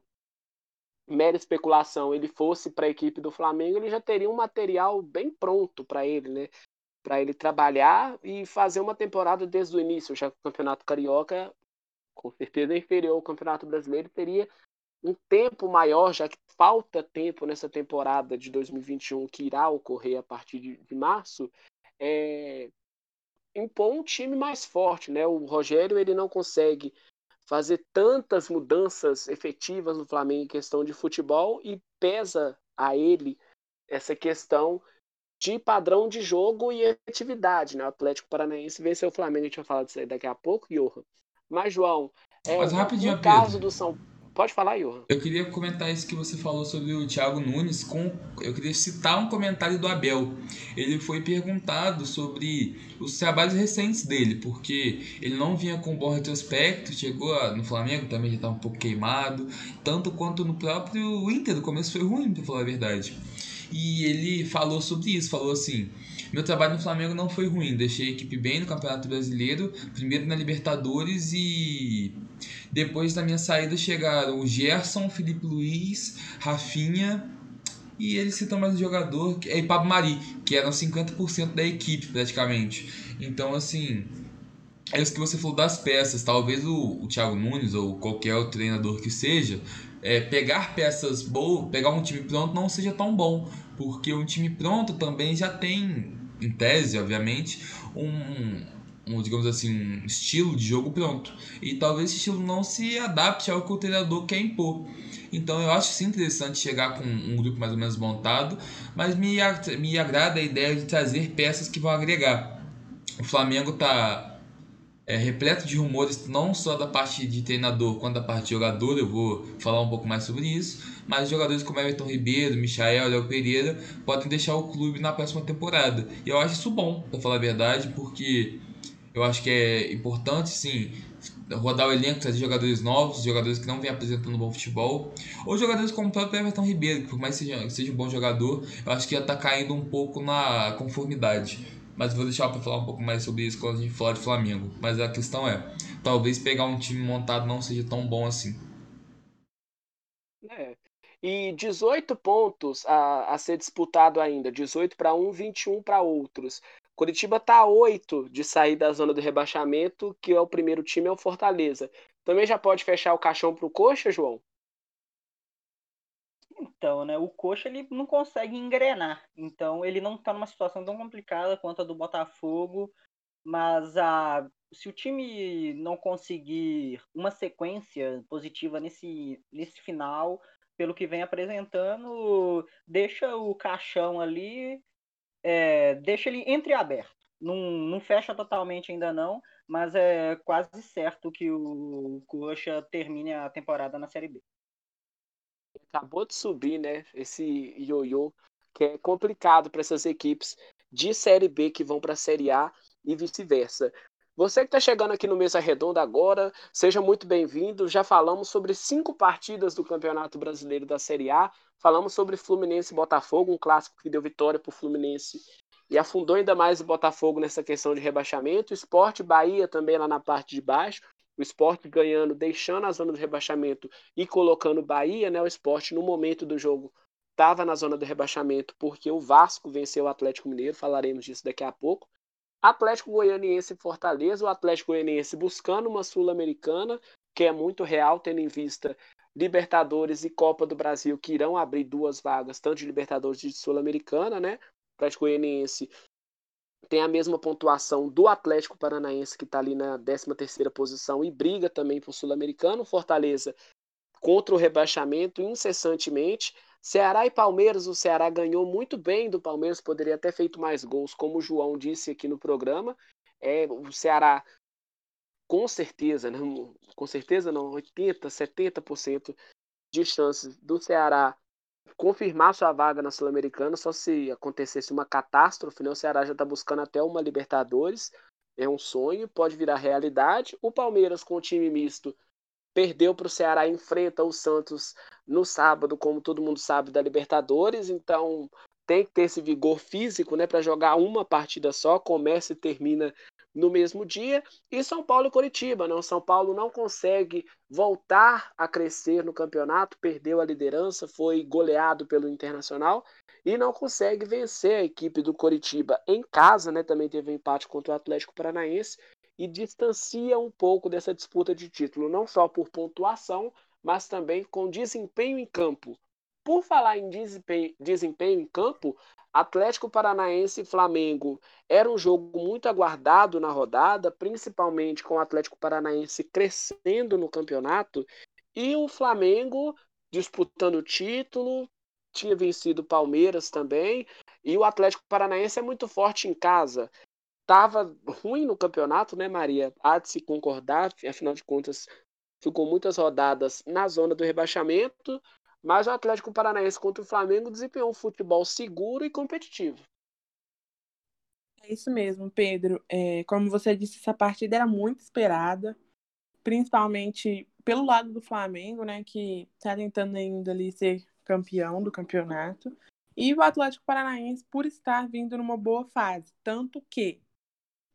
mera especulação, ele fosse para a equipe do Flamengo, ele já teria um material bem pronto para ele, né? Para ele trabalhar e fazer uma temporada desde o início, já que o Campeonato Carioca, com certeza inferior ao Campeonato Brasileiro, teria um tempo maior, já que falta tempo nessa temporada de 2021 que irá ocorrer a partir de março, é, impor um time mais forte, né? O Rogério ele não consegue fazer tantas mudanças efetivas no Flamengo em questão de futebol e pesa a ele essa questão de padrão de jogo e atividade, né? O Atlético Paranaense venceu o Flamengo, a gente vai falar disso aí daqui a pouco, Johan. Mas, João, é, Mas rapidinho, no caso do São Pode falar, Johan. Eu queria comentar isso que você falou sobre o Thiago Nunes. Com, eu queria citar um comentário do Abel. Ele foi perguntado sobre os trabalhos recentes dele, porque ele não vinha com bom retrospecto, chegou no Flamengo também já estava um pouco queimado, tanto quanto no próprio Inter. O começo foi ruim, para falar a verdade. E ele falou sobre isso, falou assim: meu trabalho no Flamengo não foi ruim, deixei a equipe bem no Campeonato Brasileiro, primeiro na Libertadores e depois da minha saída chegaram o Gerson, Felipe Luiz, Rafinha e ele citou mais um jogador, é Pablo Mari, que eram 50% da equipe praticamente. Então, assim, é isso que você falou das peças. Talvez o, o Thiago Nunes ou qualquer outro treinador que seja, é, pegar peças boas, pegar um time pronto não seja tão bom, porque um time pronto também já tem, em tese, obviamente, um, um, digamos assim, um estilo de jogo pronto. E talvez esse estilo não se adapte ao que o treinador quer impor. Então eu acho sim interessante chegar com um grupo mais ou menos montado, mas me, me agrada a ideia de trazer peças que vão agregar. O Flamengo está é, repleto de rumores, não só da parte de treinador quanto da parte de jogador, eu vou falar um pouco mais sobre isso, mas jogadores como Everton Ribeiro, Michael, Léo Pereira podem deixar o clube na próxima temporada. E eu acho isso bom, para falar a verdade, porque eu acho que é importante, sim, rodar o elenco, trazer jogadores novos, jogadores que não vêm apresentando bom futebol, ou jogadores como o próprio Everton Ribeiro, que por mais que seja, seja um bom jogador, eu acho que já está caindo um pouco na conformidade mas vou deixar para falar um pouco mais sobre isso quando a gente falar de Flamengo. Mas a questão é, talvez pegar um time montado não seja tão bom assim. É. E 18 pontos a, a ser disputado ainda, 18 para um, 21 para outros. Curitiba está a 8 de sair da zona do rebaixamento, que é o primeiro time, é o Fortaleza. Também já pode fechar o caixão para o Coxa, João? Então, né, o Coxa ele não consegue engrenar. Então, ele não está numa situação tão complicada quanto a do Botafogo, mas a se o time não conseguir uma sequência positiva nesse, nesse final, pelo que vem apresentando, deixa o caixão ali, é, deixa ele entreaberto. Não, não fecha totalmente ainda não, mas é quase certo que o Coxa termine a temporada na Série B acabou de subir, né? Esse ioiô que é complicado para essas equipes de Série B que vão para a Série A e vice-versa. Você que está chegando aqui no Mesa Redonda agora, seja muito bem-vindo. Já falamos sobre cinco partidas do Campeonato Brasileiro da Série A. Falamos sobre Fluminense e Botafogo, um clássico que deu vitória para o Fluminense e afundou ainda mais o Botafogo nessa questão de rebaixamento. Esporte Bahia também lá na parte de baixo o esporte ganhando, deixando a zona do rebaixamento e colocando o Bahia, né? O esporte no momento do jogo estava na zona do rebaixamento porque o Vasco venceu o Atlético Mineiro, falaremos disso daqui a pouco. Atlético Goianiense e Fortaleza, o Atlético Goianiense buscando uma Sul-Americana, que é muito real, tendo em vista Libertadores e Copa do Brasil, que irão abrir duas vagas, tanto de Libertadores de Sul-Americana, né? Atlético Goianiense tem a mesma pontuação do Atlético Paranaense, que está ali na 13ª posição e briga também o Sul-Americano. Fortaleza contra o rebaixamento incessantemente. Ceará e Palmeiras, o Ceará ganhou muito bem do Palmeiras, poderia ter feito mais gols, como o João disse aqui no programa. É, o Ceará, com certeza, né, com certeza não, 80%, 70% de chances do Ceará confirmar sua vaga na Sul-Americana só se acontecesse uma catástrofe, né? O Ceará já está buscando até uma Libertadores, é um sonho, pode virar realidade. O Palmeiras com o time misto perdeu para o Ceará enfrenta o Santos no sábado, como todo mundo sabe, da Libertadores, então tem que ter esse vigor físico, né, para jogar uma partida só, começa e termina no mesmo dia, e São Paulo e Coritiba, não, São Paulo não consegue voltar a crescer no campeonato, perdeu a liderança, foi goleado pelo Internacional e não consegue vencer a equipe do Coritiba em casa, né? Também teve um empate contra o Atlético Paranaense e distancia um pouco dessa disputa de título, não só por pontuação, mas também com desempenho em campo. Por falar em desempenho, desempenho em campo, Atlético Paranaense e Flamengo era um jogo muito aguardado na rodada, principalmente com o Atlético Paranaense crescendo no campeonato e o Flamengo disputando o título, tinha vencido o Palmeiras também, e o Atlético Paranaense é muito forte em casa estava ruim no campeonato, né, Maria? Há de se concordar, afinal de contas, ficou muitas rodadas na zona do rebaixamento, mas o Atlético Paranaense contra o Flamengo desempenhou um futebol seguro e competitivo. É isso mesmo, Pedro. É, como você disse, essa partida era muito esperada, principalmente pelo lado do Flamengo, né, que está tentando ainda ali ser campeão do campeonato, e o Atlético Paranaense por estar vindo numa boa fase, tanto que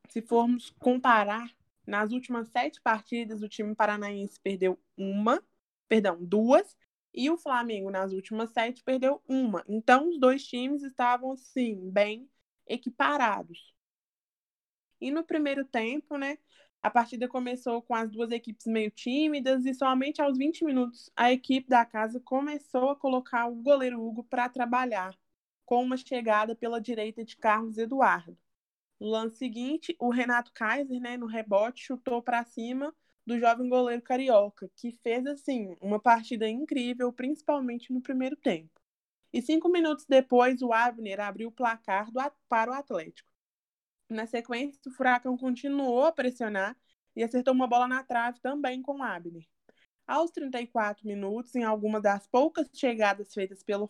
se formos comparar, nas últimas sete partidas, o time paranaense perdeu uma, perdão, duas, e o Flamengo, nas últimas sete, perdeu uma. Então, os dois times estavam, sim, bem equiparados. E no primeiro tempo, né, a partida começou com as duas equipes meio tímidas e somente aos 20 minutos a equipe da casa começou a colocar o goleiro Hugo para trabalhar, com uma chegada pela direita de Carlos Eduardo. No lance seguinte, o Renato Kaiser, né, no rebote, chutou para cima do jovem goleiro carioca, que fez assim uma partida incrível, principalmente no primeiro tempo. E cinco minutos depois, o Abner abriu o placar do, para o Atlético. Na sequência, o Furacão continuou a pressionar e acertou uma bola na trave também com o Abner. Aos 34 minutos, em alguma das poucas chegadas feitas pelo,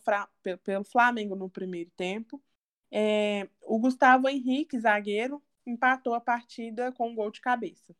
pelo Flamengo no primeiro tempo, é, o Gustavo Henrique, zagueiro, empatou a partida com um gol de cabeça.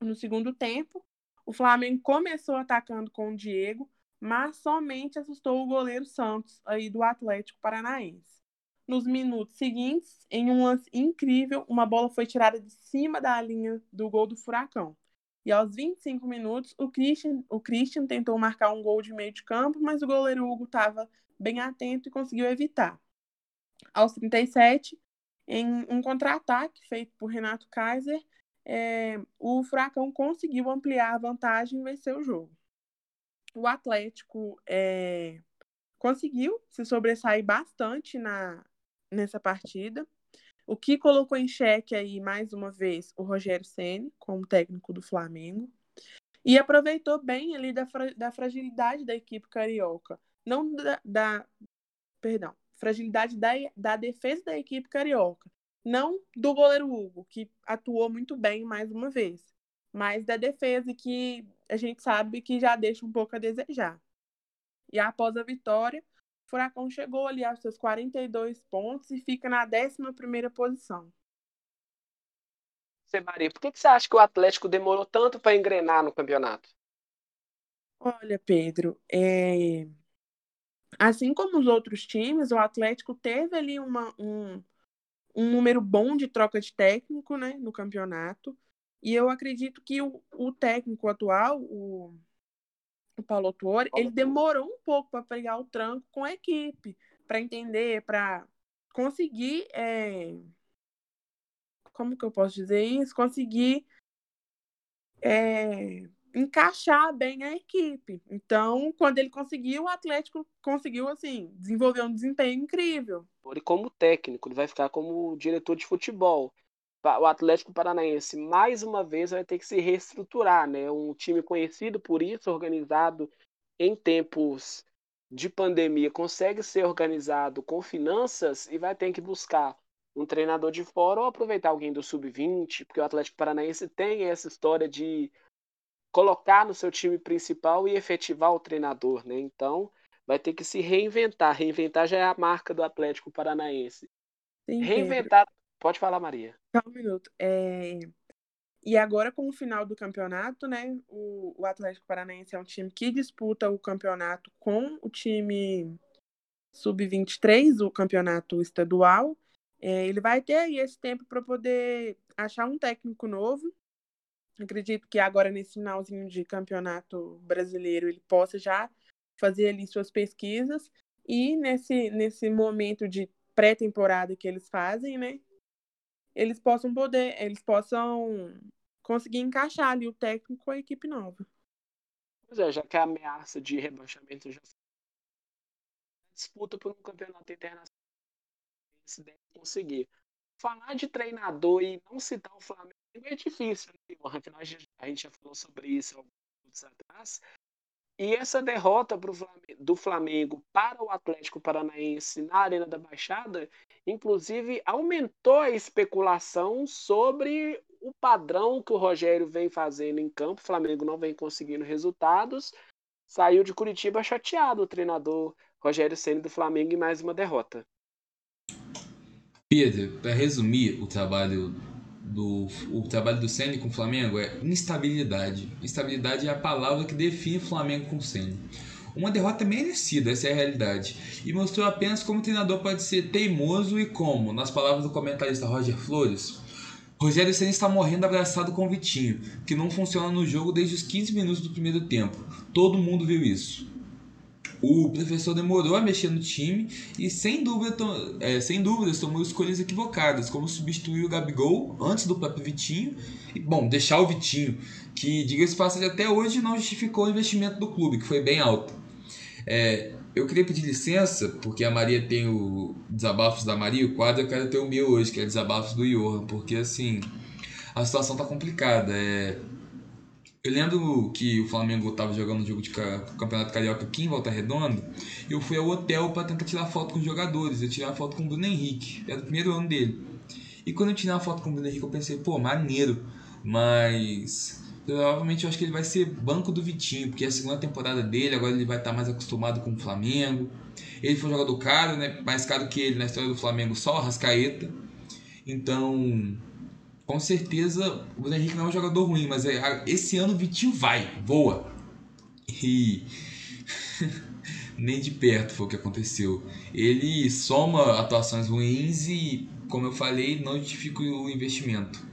No segundo tempo, o Flamengo começou atacando com o Diego, mas somente assustou o goleiro Santos, aí do Atlético Paranaense. Nos minutos seguintes, em um lance incrível, uma bola foi tirada de cima da linha do gol do Furacão. E aos 25 minutos, o Christian, o Christian tentou marcar um gol de meio de campo, mas o goleiro Hugo estava bem atento e conseguiu evitar aos 37, em um contra-ataque feito por Renato Kaiser, é, o Furacão conseguiu ampliar a vantagem e vencer o jogo. O Atlético é, conseguiu se sobressair bastante na, nessa partida, o que colocou em xeque aí mais uma vez o Rogério Ceni como técnico do Flamengo e aproveitou bem ali da, da fragilidade da equipe carioca, não da, da perdão, fragilidade da, da defesa da equipe carioca. Não do goleiro Hugo, que atuou muito bem mais uma vez, mas da defesa que a gente sabe que já deixa um pouco a desejar. E após a vitória, o Furacão chegou ali aos seus 42 pontos e fica na 11 posição. Você, Maria, por que, que você acha que o Atlético demorou tanto para engrenar no campeonato? Olha, Pedro, é... Assim como os outros times, o Atlético teve ali uma, um, um número bom de troca de técnico né, no campeonato. E eu acredito que o, o técnico atual, o, o Paulo Tuori, ele demorou um pouco para pegar o tranco com a equipe, para entender, para conseguir. É... Como que eu posso dizer isso? Conseguir é, encaixar bem a equipe. Então, quando ele conseguiu, o Atlético conseguiu assim desenvolver um desempenho incrível. E como técnico, ele vai ficar como diretor de futebol. O Atlético Paranaense, mais uma vez, vai ter que se reestruturar, né? Um time conhecido por isso, organizado em tempos de pandemia, consegue ser organizado com finanças e vai ter que buscar um treinador de fora ou aproveitar alguém do sub-20, porque o Atlético Paranaense tem essa história de colocar no seu time principal e efetivar o treinador, né? Então, vai ter que se reinventar. Reinventar já é a marca do Atlético Paranaense. Sim, reinventar. Pedro. Pode falar, Maria. Só um minuto. É... E agora, com o final do campeonato, né? O, o Atlético Paranaense é um time que disputa o campeonato com o time sub-23, o campeonato estadual. É, ele vai ter aí esse tempo para poder achar um técnico novo. Acredito que agora, nesse finalzinho de campeonato brasileiro, ele possa já fazer ali suas pesquisas. E nesse, nesse momento de pré-temporada que eles fazem, né? Eles possam poder, eles possam conseguir encaixar ali o técnico com a equipe nova. Pois é, já que a ameaça de rebaixamento já disputa por um campeonato internacional se deve conseguir. Falar de treinador e não citar o Flamengo é difícil, né? Afinal, a gente já falou sobre isso alguns atrás. E essa derrota Flamengo, do Flamengo para o Atlético Paranaense na Arena da Baixada, inclusive, aumentou a especulação sobre o padrão que o Rogério vem fazendo em campo. O Flamengo não vem conseguindo resultados. Saiu de Curitiba chateado o treinador Rogério Ceni do Flamengo em mais uma derrota. Pedro, para resumir o trabalho do o trabalho do Ceni com o Flamengo é instabilidade. Instabilidade é a palavra que define o Flamengo com o Ceni. Uma derrota merecida, essa é a realidade. E mostrou apenas como o treinador pode ser teimoso e como, nas palavras do comentarista Roger Flores, Rogério Ceni está morrendo abraçado com o Vitinho, que não funciona no jogo desde os 15 minutos do primeiro tempo. Todo mundo viu isso. O professor demorou a mexer no time e sem dúvida, é, sem dúvidas tomou escolhas equivocadas, como substituir o Gabigol antes do próprio Vitinho e, bom, deixar o Vitinho, que, diga-se passagem, até hoje não justificou o investimento do clube, que foi bem alto. É, eu queria pedir licença, porque a Maria tem o Desabafos da Maria, o quadro eu quero ter o meu hoje, que é Desabafos do Johan, porque assim, a situação tá complicada. É, eu lembro que o Flamengo estava jogando um jogo de Campeonato Carioca aqui em Volta Redonda. Eu fui ao hotel para tentar tirar foto com os jogadores. Eu tirei uma foto com o Bruno Henrique, era o primeiro ano dele. E quando eu tirei uma foto com o Bruno Henrique, eu pensei, pô, maneiro. Mas provavelmente eu acho que ele vai ser banco do Vitinho, porque é a segunda temporada dele, agora ele vai estar mais acostumado com o Flamengo. Ele foi um jogador caro, né? Mais caro que ele na história do Flamengo, só o Rascaeta. Então, com certeza o Bruno Henrique não é um jogador ruim, mas é, esse ano o Vitinho vai, voa. E (laughs) nem de perto foi o que aconteceu. Ele soma atuações ruins e, como eu falei, não justifica o investimento.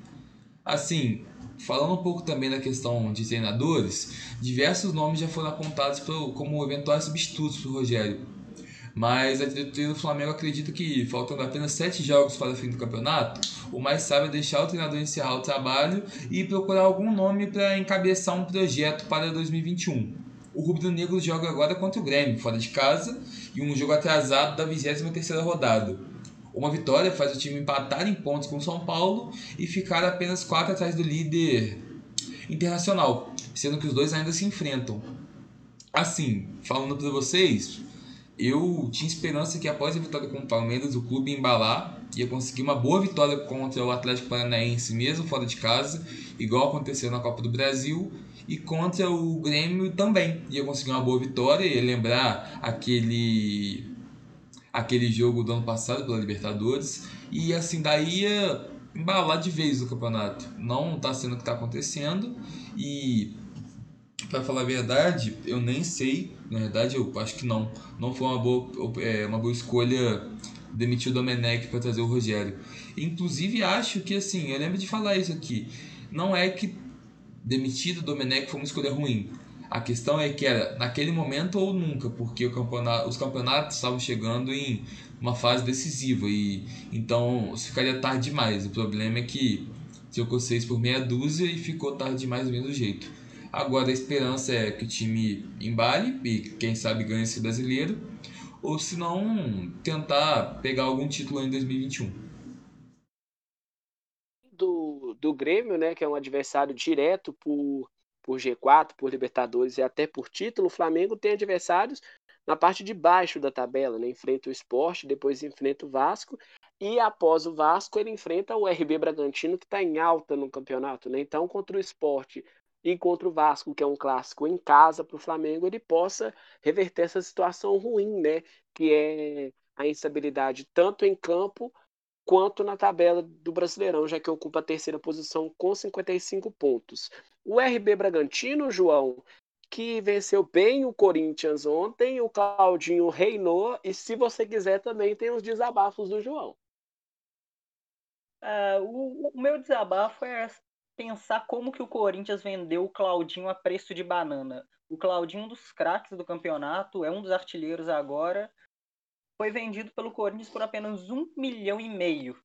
Assim, falando um pouco também da questão de treinadores, diversos nomes já foram apontados como eventuais substitutos para o Rogério. Mas a diretoria do Flamengo acredita que, faltando apenas sete jogos para o fim do campeonato, o mais sábio é deixar o treinador encerrar o trabalho e procurar algum nome para encabeçar um projeto para 2021. O Rubro Negro joga agora contra o Grêmio, fora de casa, e um jogo atrasado da 23ª rodada. Uma vitória faz o time empatar em pontos com o São Paulo e ficar apenas quatro atrás do líder internacional, sendo que os dois ainda se enfrentam. Assim, falando para vocês, eu tinha esperança que após a vitória com o Palmeiras, o clube embalar ia conseguir uma boa vitória contra o Atlético Paranaense, mesmo fora de casa, igual aconteceu na Copa do Brasil, e contra o Grêmio também ia conseguir uma boa vitória, ia lembrar aquele aquele jogo do ano passado pela Libertadores, e assim daí ia embalar de vez o campeonato. Não está sendo o que está acontecendo, e para falar a verdade, eu nem sei. Na verdade, eu acho que não. Não foi uma boa, é, uma boa escolha demitir o Domenech para trazer o Rogério. Inclusive, acho que, assim, eu lembro de falar isso aqui. Não é que demitir o Domenech foi uma escolha ruim. A questão é que era naquele momento ou nunca, porque campeonato, os campeonatos estavam chegando em uma fase decisiva e então ficaria tarde demais. O problema é que trocou seis por meia dúzia e ficou tarde demais do mesmo jeito. Agora a esperança é que o time embale e quem sabe ganhe esse brasileiro, ou se não tentar pegar algum título em 2021. Do, do Grêmio, né, que é um adversário direto por, por G4, por Libertadores e até por título, o Flamengo tem adversários na parte de baixo da tabela, né? Enfrenta o Esporte, depois enfrenta o Vasco e após o Vasco ele enfrenta o RB Bragantino que está em alta no campeonato, né? Então contra o Esporte e contra o Vasco, que é um clássico em casa para o Flamengo, ele possa reverter essa situação ruim, né? Que é a instabilidade tanto em campo quanto na tabela do Brasileirão, já que ocupa a terceira posição com 55 pontos. O RB Bragantino, João, que venceu bem o Corinthians ontem, o Claudinho reinou, e se você quiser também tem os desabafos do João. Uh, o, o, meu desabafo é pensar como que o Corinthians vendeu o Claudinho a preço de banana. O Claudinho, um dos craques do campeonato, é um dos artilheiros agora, foi vendido pelo Corinthians por apenas um milhão e meio.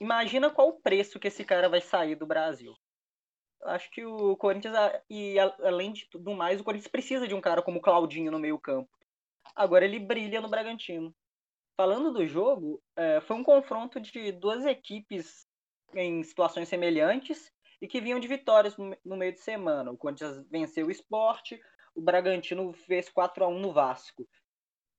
Imagina qual o preço que esse cara vai sair do Brasil. Acho que o Corinthians, e além de tudo mais, o Corinthians precisa de um cara como o Claudinho no meio campo. Agora ele brilha no Bragantino. Falando do jogo, é, foi um confronto de duas equipes em situações semelhantes e que vinham de vitórias no meio de semana. O Corinthians venceu o esporte, o Bragantino fez 4 a 1 no Vasco.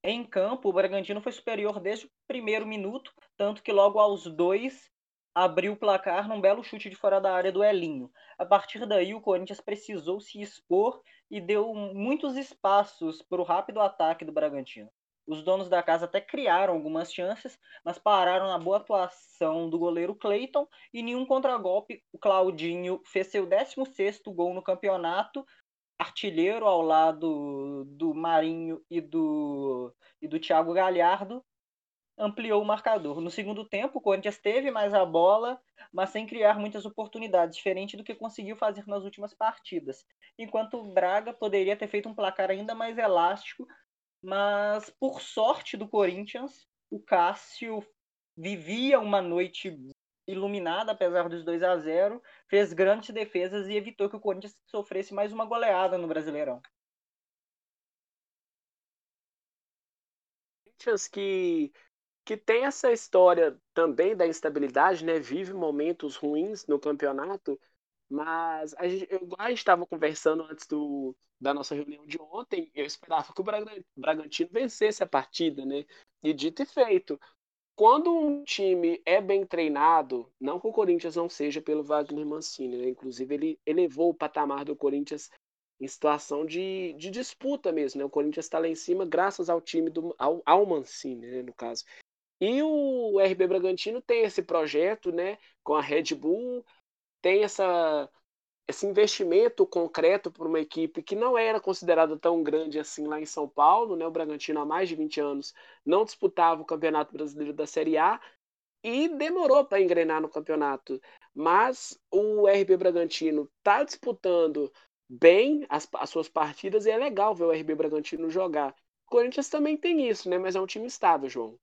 Em campo, o Bragantino foi superior desde o primeiro minuto, tanto que logo aos dois abriu o placar num belo chute de fora da área do Elinho. A partir daí, o Corinthians precisou se expor e deu muitos espaços para o rápido ataque do Bragantino. Os donos da casa até criaram algumas chances, mas pararam na boa atuação do goleiro Clayton e nenhum contragolpe. O Claudinho fez seu 16º gol no campeonato, artilheiro ao lado do Marinho e do, e do Thiago Galhardo, ampliou o marcador. No segundo tempo, o Corinthians teve mais a bola, mas sem criar muitas oportunidades, diferente do que conseguiu fazer nas últimas partidas. Enquanto o Braga poderia ter feito um placar ainda mais elástico, mas por sorte do Corinthians, o Cássio vivia uma noite iluminada, apesar dos 2 a 0 fez grandes defesas e evitou que o Corinthians sofresse mais uma goleada no Brasileirão. Corinthians que que tem essa história também da instabilidade, né? Vive momentos ruins no campeonato, mas a gente, a gente estava conversando antes do, da nossa reunião de ontem, eu esperava que o Bragantino vencesse a partida, né? E dito e feito. Quando um time é bem treinado, não que o Corinthians não seja pelo Wagner Mancini, né? Inclusive ele elevou o patamar do Corinthians em situação de, de disputa mesmo, né? O Corinthians está lá em cima graças ao time do ao, ao Mancini, né, no caso. E o RB Bragantino tem esse projeto, né, com a Red Bull, tem essa, esse investimento concreto para uma equipe que não era considerada tão grande assim lá em São Paulo, né? O Bragantino há mais de 20 anos não disputava o Campeonato Brasileiro da Série A e demorou para engrenar no campeonato. Mas o RB Bragantino está disputando bem as, as suas partidas e é legal ver o RB Bragantino jogar. O Corinthians também tem isso, né? Mas é um time estável, João.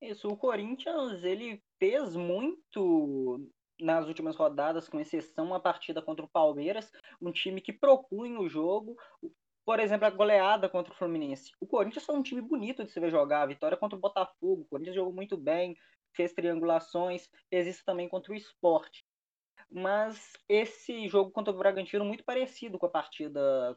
Isso, o Corinthians ele fez muito nas últimas rodadas, com exceção a partida contra o Palmeiras, um time que propunha o jogo. Por exemplo, a goleada contra o Fluminense. O Corinthians foi um time bonito de se ver jogar. A vitória contra o Botafogo. O Corinthians jogou muito bem, fez triangulações, fez isso também contra o esporte. Mas esse jogo contra o Bragantino, muito parecido com a partida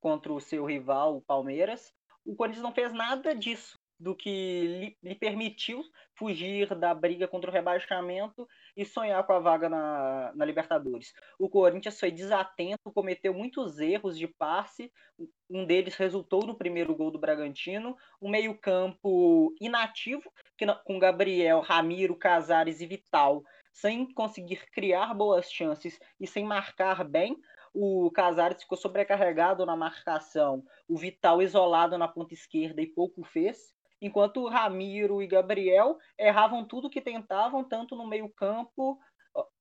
contra o seu rival, o Palmeiras. O Corinthians não fez nada disso do que lhe, lhe, permitiu fugir da briga contra o rebaixamento e sonhar com a vaga na, na Libertadores. O Corinthians foi desatento, cometeu muitos erros de passe, um deles resultou no primeiro gol do Bragantino, um meio-campo inativo, que, com Gabriel, Ramiro, Casares e Vital, sem conseguir criar boas chances e sem marcar bem, o Casares ficou sobrecarregado na marcação, o Vital isolado na ponta esquerda e pouco fez enquanto Ramiro e Gabriel erravam tudo que tentavam, tanto no meio-campo,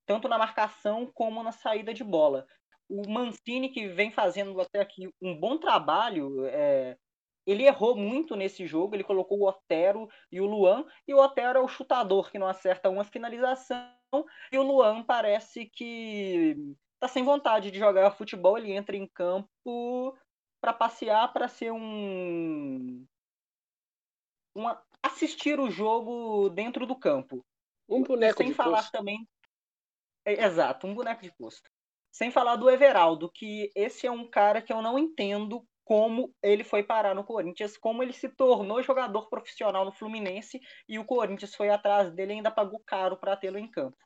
tanto na marcação como na saída de bola. O Mancini, que vem fazendo até aqui um bom trabalho, é, ele errou muito nesse jogo, ele colocou o Otero e o Luan, e o Otero é o chutador que não acerta uma finalização, e o Luan parece que tá sem vontade de jogar futebol, ele entra em campo para passear, para ser um uma, assistir o jogo dentro do campo. Um boneco Sem de falar posto. também. É, exato, um boneco de posto. Sem falar do Everaldo, que esse é um cara que eu não entendo como ele foi parar no Corinthians, como ele se tornou jogador profissional no Fluminense e o Corinthians foi atrás dele e ainda pagou caro para tê-lo em campo.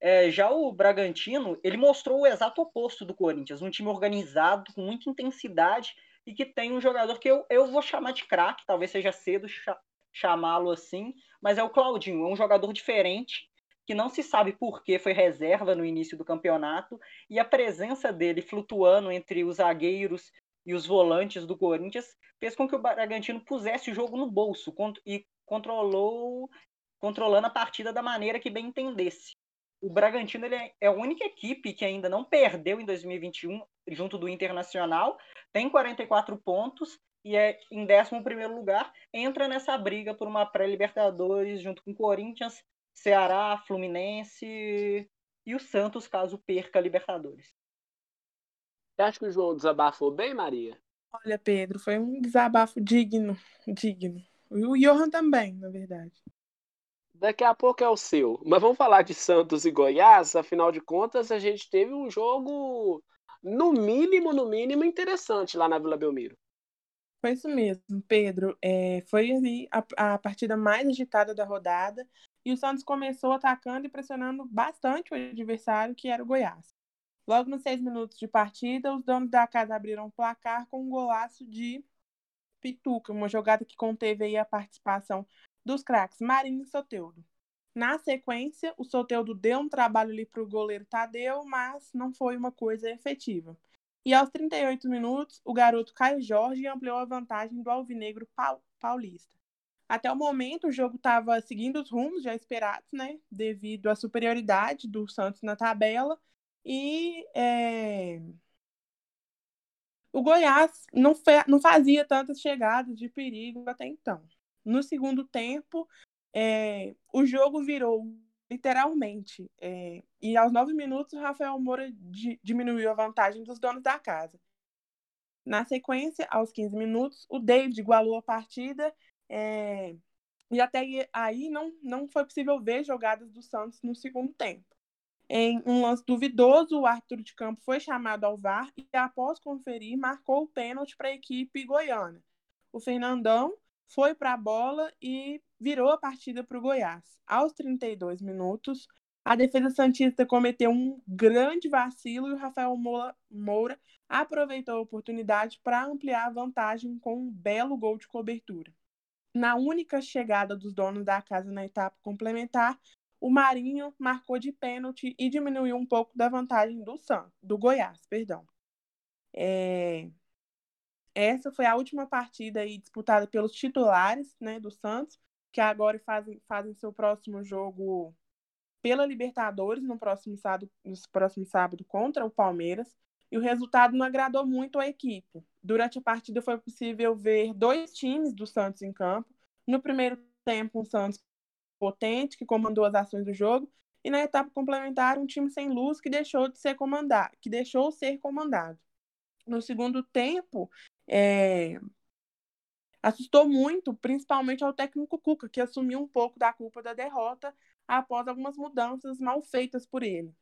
É, já o Bragantino, ele mostrou o exato oposto do Corinthians, um time organizado, com muita intensidade e que tem um jogador que eu, eu vou chamar de craque, talvez seja cedo chamá-lo assim, mas é o Claudinho, é um jogador diferente que não se sabe por que foi reserva no início do campeonato, e a presença dele flutuando entre os zagueiros e os volantes do Corinthians fez com que o Bragantino pusesse o jogo no bolso e controlou controlando a partida da maneira que bem entendesse. O Bragantino ele é, é a única equipe que ainda não perdeu em 2021 junto do Internacional, tem 44 pontos e é em 11 lugar, entra nessa briga por uma pré-Libertadores junto com Corinthians, Ceará, Fluminense e o Santos, caso perca a Libertadores. Você acha que o João desabafou bem, Maria? Olha, Pedro, foi um desabafo digno, digno. E o Johan também, na verdade. Daqui a pouco é o seu. Mas vamos falar de Santos e Goiás. Afinal de contas, a gente teve um jogo, no mínimo, no mínimo, interessante lá na Vila Belmiro. Foi isso mesmo, Pedro. É, foi ali a, a partida mais agitada da rodada. E o Santos começou atacando e pressionando bastante o adversário, que era o Goiás. Logo nos seis minutos de partida, os donos da casa abriram o placar com um golaço de Pituca, uma jogada que conteve a participação dos craques Marinho e Soteudo. Na sequência, o Soteudo deu um trabalho ali para o goleiro Tadeu, mas não foi uma coisa efetiva. E aos 38 minutos, o garoto Caio Jorge ampliou a vantagem do Alvinegro Paulista. Até o momento, o jogo estava seguindo os rumos já esperados, né? Devido à superioridade do Santos na tabela. E é... o Goiás não, não fazia tantas chegadas de perigo até então. No segundo tempo, é, o jogo virou literalmente. É, e aos nove minutos, Rafael Moura di, diminuiu a vantagem dos donos da casa. Na sequência, aos 15 minutos, o David igualou a partida. É, e até aí não, não foi possível ver jogadas do Santos no segundo tempo. Em um lance duvidoso, o árbitro de campo foi chamado ao VAR e, após conferir, marcou o pênalti para a equipe goiana. O Fernandão foi para a bola e virou a partida para o Goiás. Aos 32 minutos, a defesa Santista cometeu um grande vacilo e o Rafael Moura aproveitou a oportunidade para ampliar a vantagem com um belo gol de cobertura. Na única chegada dos donos da casa na etapa complementar, o Marinho marcou de pênalti e diminuiu um pouco da vantagem do San, do Goiás, perdão. É... Essa foi a última partida aí disputada pelos titulares né, do Santos, que agora fazem, fazem seu próximo jogo pela Libertadores no próximo, sábado, no próximo sábado contra o Palmeiras. E o resultado não agradou muito a equipe. Durante a partida foi possível ver dois times do Santos em campo. No primeiro tempo, um Santos potente, que comandou as ações do jogo, e na etapa complementar, um time sem luz que deixou de ser comandado, que deixou ser comandado. No segundo tempo, é, assustou muito, principalmente ao técnico Cuca, que assumiu um pouco da culpa da derrota após algumas mudanças mal feitas por ele.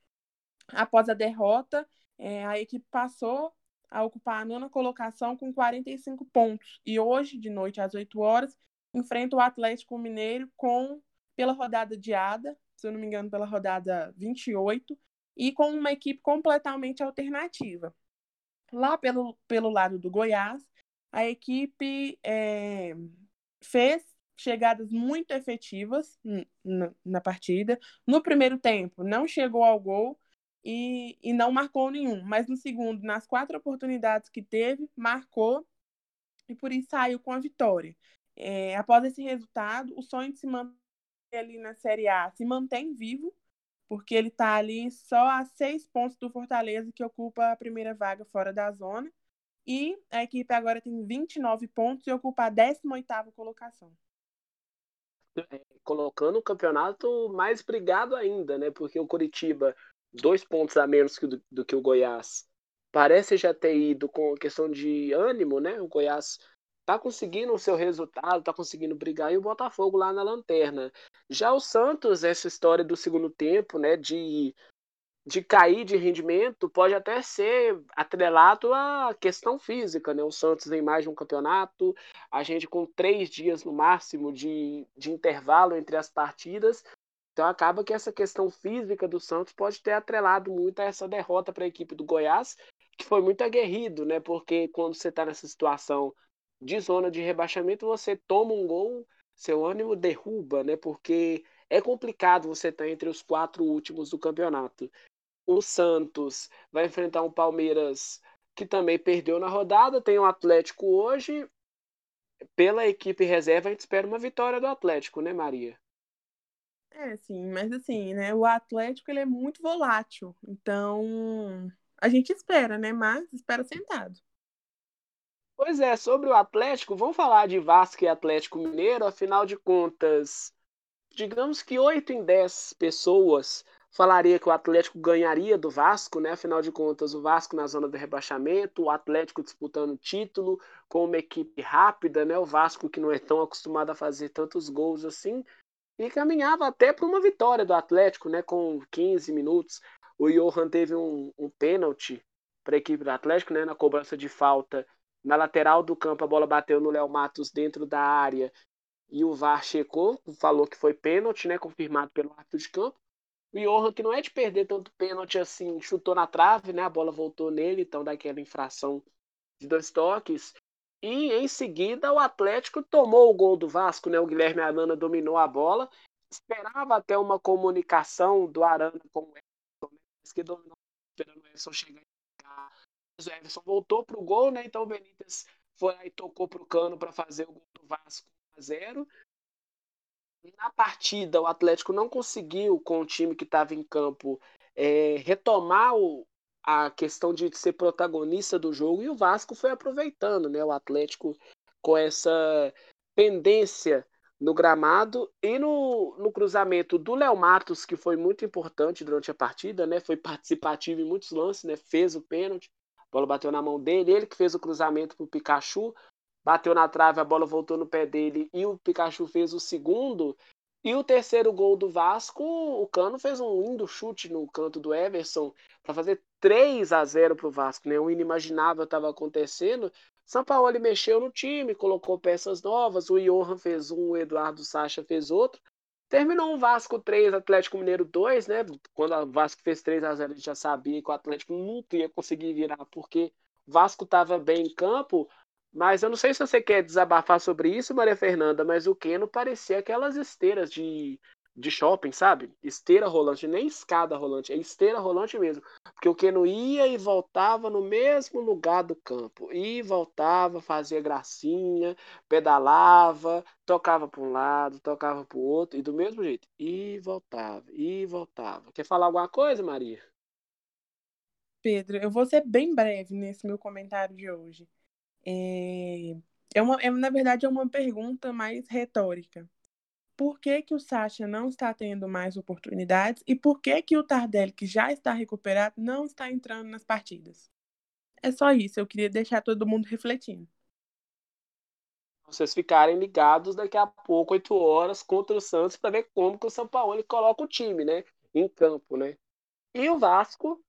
Após a derrota, é, a equipe passou a ocupar a nona colocação com 45 pontos e hoje, de noite às 8 horas, enfrenta o Atlético Mineiro com pela rodada adiada, se eu não me engano, pela rodada 28, e com uma equipe completamente alternativa. Lá pelo, pelo lado do Goiás, a equipe é, fez chegadas muito efetivas na, partida. No primeiro tempo, não chegou ao gol e, e não marcou nenhum, mas no segundo, nas quatro oportunidades que teve, marcou e por isso saiu com a vitória. É, após esse resultado, o sonho de se manter ali na Série A se mantém vivo, porque ele está ali só a seis pontos do Fortaleza, que ocupa a primeira vaga fora da zona. E a equipe agora tem 29 pontos e ocupa a 18ª colocação. É, colocando o campeonato mais brigado ainda, né? Porque o Curitiba, dois pontos a menos que do, do que o Goiás, parece já ter ido com questão de ânimo, né? O Goiás tá conseguindo o seu resultado, tá conseguindo brigar e o Botafogo lá na lanterna. Já o Santos, essa história do segundo tempo, né, de, de cair de rendimento, pode até ser atrelado à questão física, né? O Santos tem mais de um campeonato, a gente com três dias no máximo de, de intervalo entre as partidas, então acaba que essa questão física do Santos pode ter atrelado muito a essa derrota para a equipe do Goiás, que foi muito aguerrido, né? Porque quando você está nessa situação de zona de rebaixamento, você toma um gol, seu ânimo derruba, né? Porque é complicado você estar entre os quatro últimos do campeonato. O Santos vai enfrentar um Palmeiras que também perdeu na rodada, tem o um Atlético hoje. Pela equipe reserva, a gente espera uma vitória do Atlético, né, Maria? É, sim, mas assim, né, o Atlético ele é muito volátil, então a gente espera, né, mas espera sentado. Pois é, sobre o Atlético, vamos falar de Vasco e Atlético Mineiro, afinal de contas, digamos que 8 em 10 pessoas falaria que o Atlético ganharia do Vasco, né? Afinal de contas, o Vasco na zona do rebaixamento, o Atlético disputando o título com uma equipe rápida, né? O Vasco que não é tão acostumado a fazer tantos gols assim, e caminhava até para uma vitória do Atlético, né? Com 15 minutos. O Johan teve um, um pênalti para a equipe do Atlético, né? Na cobrança de falta na lateral do campo, a bola bateu no Léo Matos dentro da área e o VAR checou, falou que foi pênalti, né, confirmado pelo árbitro de campo. O Johan, que não é de perder tanto pênalti assim, chutou na trave, né, a bola voltou nele, então daquela infração de dois toques. E em seguida o Atlético tomou o gol do Vasco, né, o Guilherme Arana dominou a bola, esperava até uma comunicação do Arana com o Everton, né, que dominou, esperando o Everton chegar o Everson voltou para o gol, né? Então o Benítez foi lá e tocou para o cano para fazer o gol do Vasco 1 a 0. Na partida, o Atlético não conseguiu, com o time que estava em campo, é, retomar o, a questão de ser protagonista do jogo e o Vasco foi aproveitando, né? O Atlético com essa pendência no gramado e no, no cruzamento do Léo Matos, que foi muito importante durante a partida, né? Foi participativo em muitos lances, né? Fez o pênalti. Bola bateu na mão dele, ele que fez o cruzamento para o Pikachu, bateu na trave, a bola voltou no pé dele e o Pikachu fez o segundo. E o terceiro gol do Vasco, o Cano fez um lindo chute no canto do Everson para fazer 3 a 0 para o Vasco. Né? O inimaginável estava acontecendo. São Paulo mexeu no time, colocou peças novas. O Johan fez um, o Eduardo Sacha fez outro. Terminou o Vasco 3, Atlético Mineiro 2, né? Quando o Vasco fez 3 a 0 a gente já sabia que o Atlético nunca ia conseguir virar, porque o Vasco estava bem em campo. Mas eu não sei se você quer desabafar sobre isso, Maria Fernanda, mas o Keno parecia aquelas esteiras de de shopping, sabe? Esteira rolante, nem escada rolante, é esteira rolante mesmo. Porque o Keno ia e voltava no mesmo lugar do campo. E voltava, fazia gracinha, pedalava, tocava para um lado, tocava para o outro, e do mesmo jeito. E voltava, e voltava. Quer falar alguma coisa, Maria? Pedro, eu vou ser bem breve nesse meu comentário de hoje. É, é uma, é, na verdade, é uma pergunta mais retórica por que, que o Sacha não está tendo mais oportunidades e por que, que o Tardelli, que já está recuperado, não está entrando nas partidas. É só isso, eu queria deixar todo mundo refletindo. Vocês ficarem ligados daqui a pouco, 8 horas, contra o Santos, para ver como que o São Paulo coloca o time, né? Em campo, né? E o Vasco,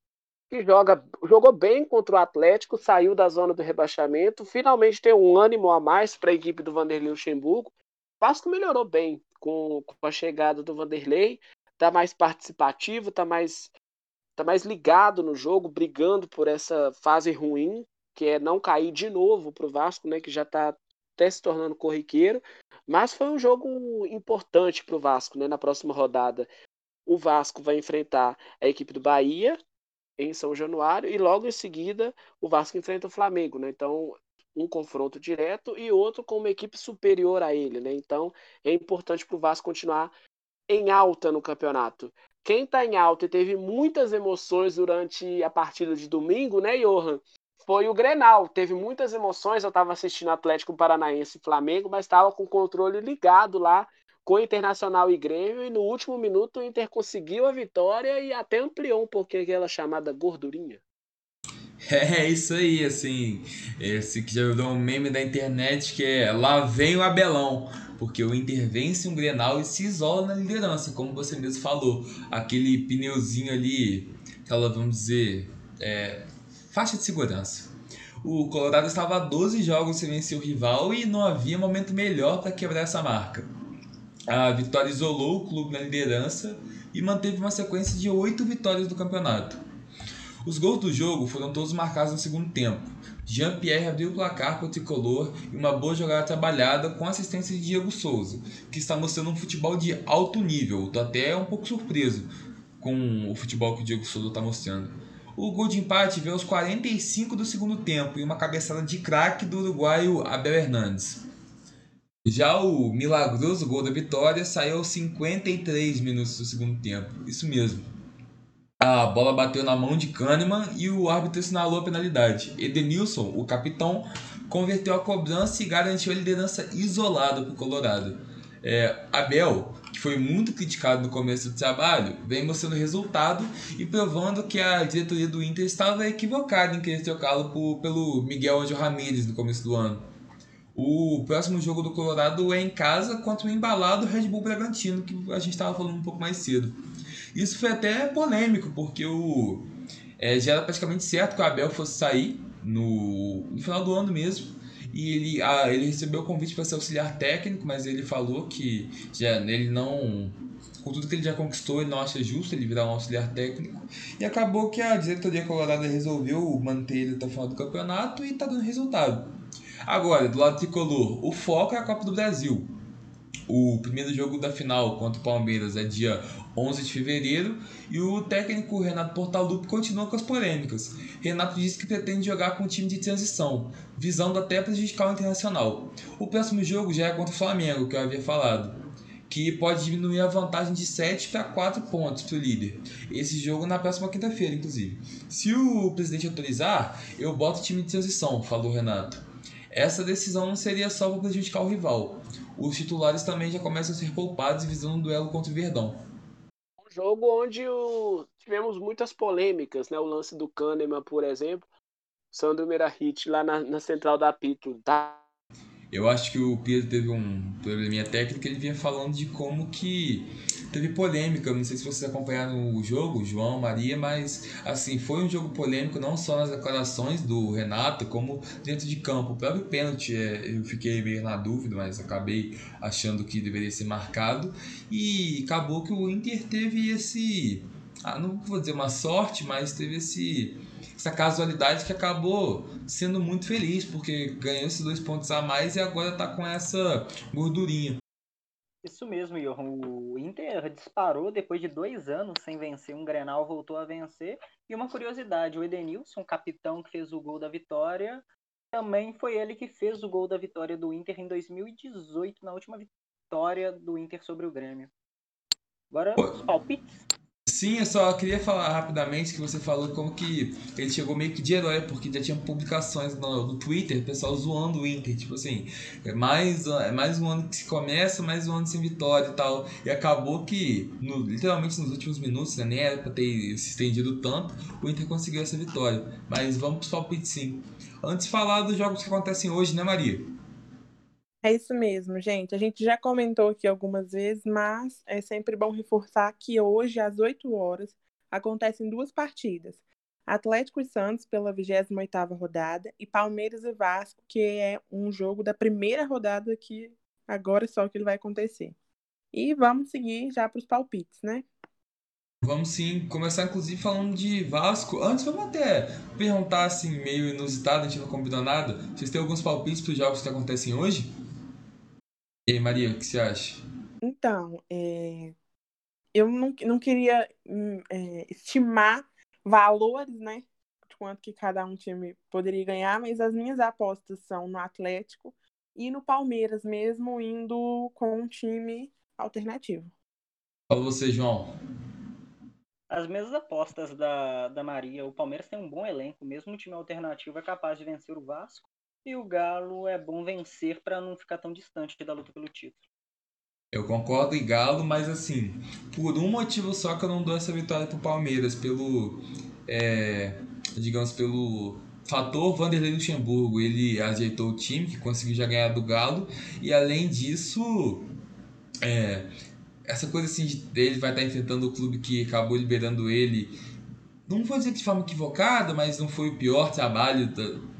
que joga, jogou bem contra o Atlético, saiu da zona do rebaixamento, finalmente tem um ânimo a mais para a equipe do Vanderlei Luxemburgo. O Vasco melhorou bem com, com a chegada do Vanderlei, tá mais participativo, tá mais tá mais ligado no jogo, brigando por essa fase ruim, que é não cair de novo pro Vasco, né, que já tá até se tornando corriqueiro, mas foi um jogo importante pro Vasco, né, na próxima rodada. O Vasco vai enfrentar a equipe do Bahia em São Januário e logo em seguida o Vasco enfrenta o Flamengo, né? Então um confronto direto e outro com uma equipe superior a ele, né? Então é importante para o Vasco continuar em alta no campeonato. Quem está em alta e teve muitas emoções durante a partida de domingo, né, Johan? Foi o Grenal. Teve muitas emoções. Eu estava assistindo Atlético Paranaense e Flamengo, mas estava com o controle ligado lá com o Internacional e Grêmio. E no último minuto o Inter conseguiu a vitória e até ampliou um pouquinho aquela chamada gordurinha. (laughs) É isso aí, assim. Esse que já virou um meme da internet que é lá vem o Abelão. Porque o Inter vence um Grenal e se isola na liderança, como você mesmo falou. Aquele pneuzinho ali, aquela, vamos dizer, é, faixa de segurança. O Colorado estava a 12 jogos sem vencer o rival e não havia momento melhor para quebrar essa marca. A vitória isolou o clube na liderança e manteve uma sequência de oito vitórias do campeonato. Os gols do jogo foram todos marcados no segundo tempo. Jean-Pierre abriu o placar para o tricolor e uma boa jogada trabalhada com assistência de Diego Souza, que está mostrando um futebol de alto nível. Estou até um pouco surpreso com o futebol que o Diego Souza está mostrando. O gol de empate veio aos 45 do segundo tempo e uma cabeçada de craque do uruguaio Abel Hernandes. Já o milagroso gol da vitória saiu aos 53 minutos do segundo tempo. Isso mesmo. A bola bateu na mão de Kahneman e o árbitro assinalou a penalidade. Edenilson, o capitão, converteu a cobrança e garantiu a liderança isolada para o Colorado. É, Abel, que foi muito criticado no começo do trabalho, vem mostrando resultado e provando que a diretoria do Inter estava equivocada em querer trocá-lo pelo Miguel Angel Ramírez no começo do ano. O próximo jogo do Colorado é em casa contra o embalado Red Bull Bragantino, que a gente estava falando um pouco mais cedo. Isso foi até polêmico, porque o, é, já era praticamente certo que o Abel fosse sair no, no final do ano mesmo. E ele, ah, ele recebeu o convite para ser auxiliar técnico, mas ele falou que já, ele não. Com tudo que ele já conquistou, ele não acha justo ele virar um auxiliar técnico. E acabou que a diretoria colorada resolveu manter ele até o final do campeonato e está dando resultado. Agora, do lado tricolor, o foco é a Copa do Brasil. O primeiro jogo da final contra o Palmeiras é dia 11 de fevereiro e o técnico Renato Portaluppi continua com as polêmicas. Renato disse que pretende jogar com um time de transição, visando até prejudicar o Internacional. O próximo jogo já é contra o Flamengo, que eu havia falado, que pode diminuir a vantagem de 7 para 4 pontos para o líder. Esse jogo na próxima quinta-feira, inclusive. Se o presidente autorizar, eu boto o time de transição, falou Renato. Essa decisão não seria só para prejudicar o rival. Os titulares também já começam a ser poupados visando um duelo contra o Verdão jogo onde o, tivemos muitas polêmicas, né? O lance do Kahneman, por exemplo, Sandro Merahit lá na, na central da Pito. Tá? Eu acho que o Pedro teve um probleminha técnico, ele vinha falando de como que teve polêmica, não sei se vocês acompanharam o jogo, João, Maria, mas assim, foi um jogo polêmico não só nas declarações do Renato, como dentro de campo. O próprio pênalti, é, eu fiquei meio na dúvida, mas acabei achando que deveria ser marcado. E acabou que o Inter teve esse. Ah, não vou dizer uma sorte, mas teve esse essa casualidade que acabou sendo muito feliz, porque ganhou esses dois pontos a mais e agora está com essa gordurinha. Isso mesmo, Johan. O Inter disparou depois de dois anos sem vencer. Um Grenal voltou a vencer. E uma curiosidade: o Edenilson, capitão que fez o gol da vitória, também foi ele que fez o gol da vitória do Inter em 2018, na última vitória do Inter sobre o Grêmio. Agora, os palpites. Sim, eu só queria falar rapidamente que você falou como que ele chegou meio que de herói, porque já tinha publicações no, no Twitter, pessoal zoando o Inter, tipo assim, é mais, é mais um ano que se começa, mais um ano sem vitória e tal. E acabou que, no, literalmente nos últimos minutos, né, nem era pra ter se estendido tanto, o Inter conseguiu essa vitória. Mas vamos pros palpites sim. Antes de falar dos jogos que acontecem hoje, né, Maria? É isso mesmo, gente. A gente já comentou aqui algumas vezes, mas é sempre bom reforçar que hoje, às 8 horas, acontecem duas partidas. Atlético e Santos pela 28ª rodada e Palmeiras e Vasco, que é um jogo da primeira rodada que agora é só que ele vai acontecer. E vamos seguir já para os palpites, né? Vamos sim, começar inclusive falando de Vasco. Antes, vamos até perguntar assim, meio inusitado, a gente não combinou nada. Vocês têm alguns palpites para os jogos que acontecem hoje? E aí, Maria, o que você acha? Então, é, eu não, não queria hum, é, estimar valores, né? De quanto que cada um time poderia ganhar, mas as minhas apostas são no Atlético e no Palmeiras, mesmo indo com um time alternativo. Fala você, João. As mesmas apostas da, da Maria. O Palmeiras tem um bom elenco, mesmo o time alternativo é capaz de vencer o Vasco. E o Galo é bom vencer para não ficar tão distante da luta pelo título. Eu concordo em Galo, mas assim, por um motivo só que eu não dou essa vitória pro Palmeiras, pelo. É, digamos, pelo fator Vanderlei Luxemburgo. Ele ajeitou o time, que conseguiu já ganhar do Galo, e além disso, é, essa coisa assim de ele vai estar enfrentando o clube que acabou liberando ele. Não vou dizer de forma equivocada, mas não foi o pior trabalho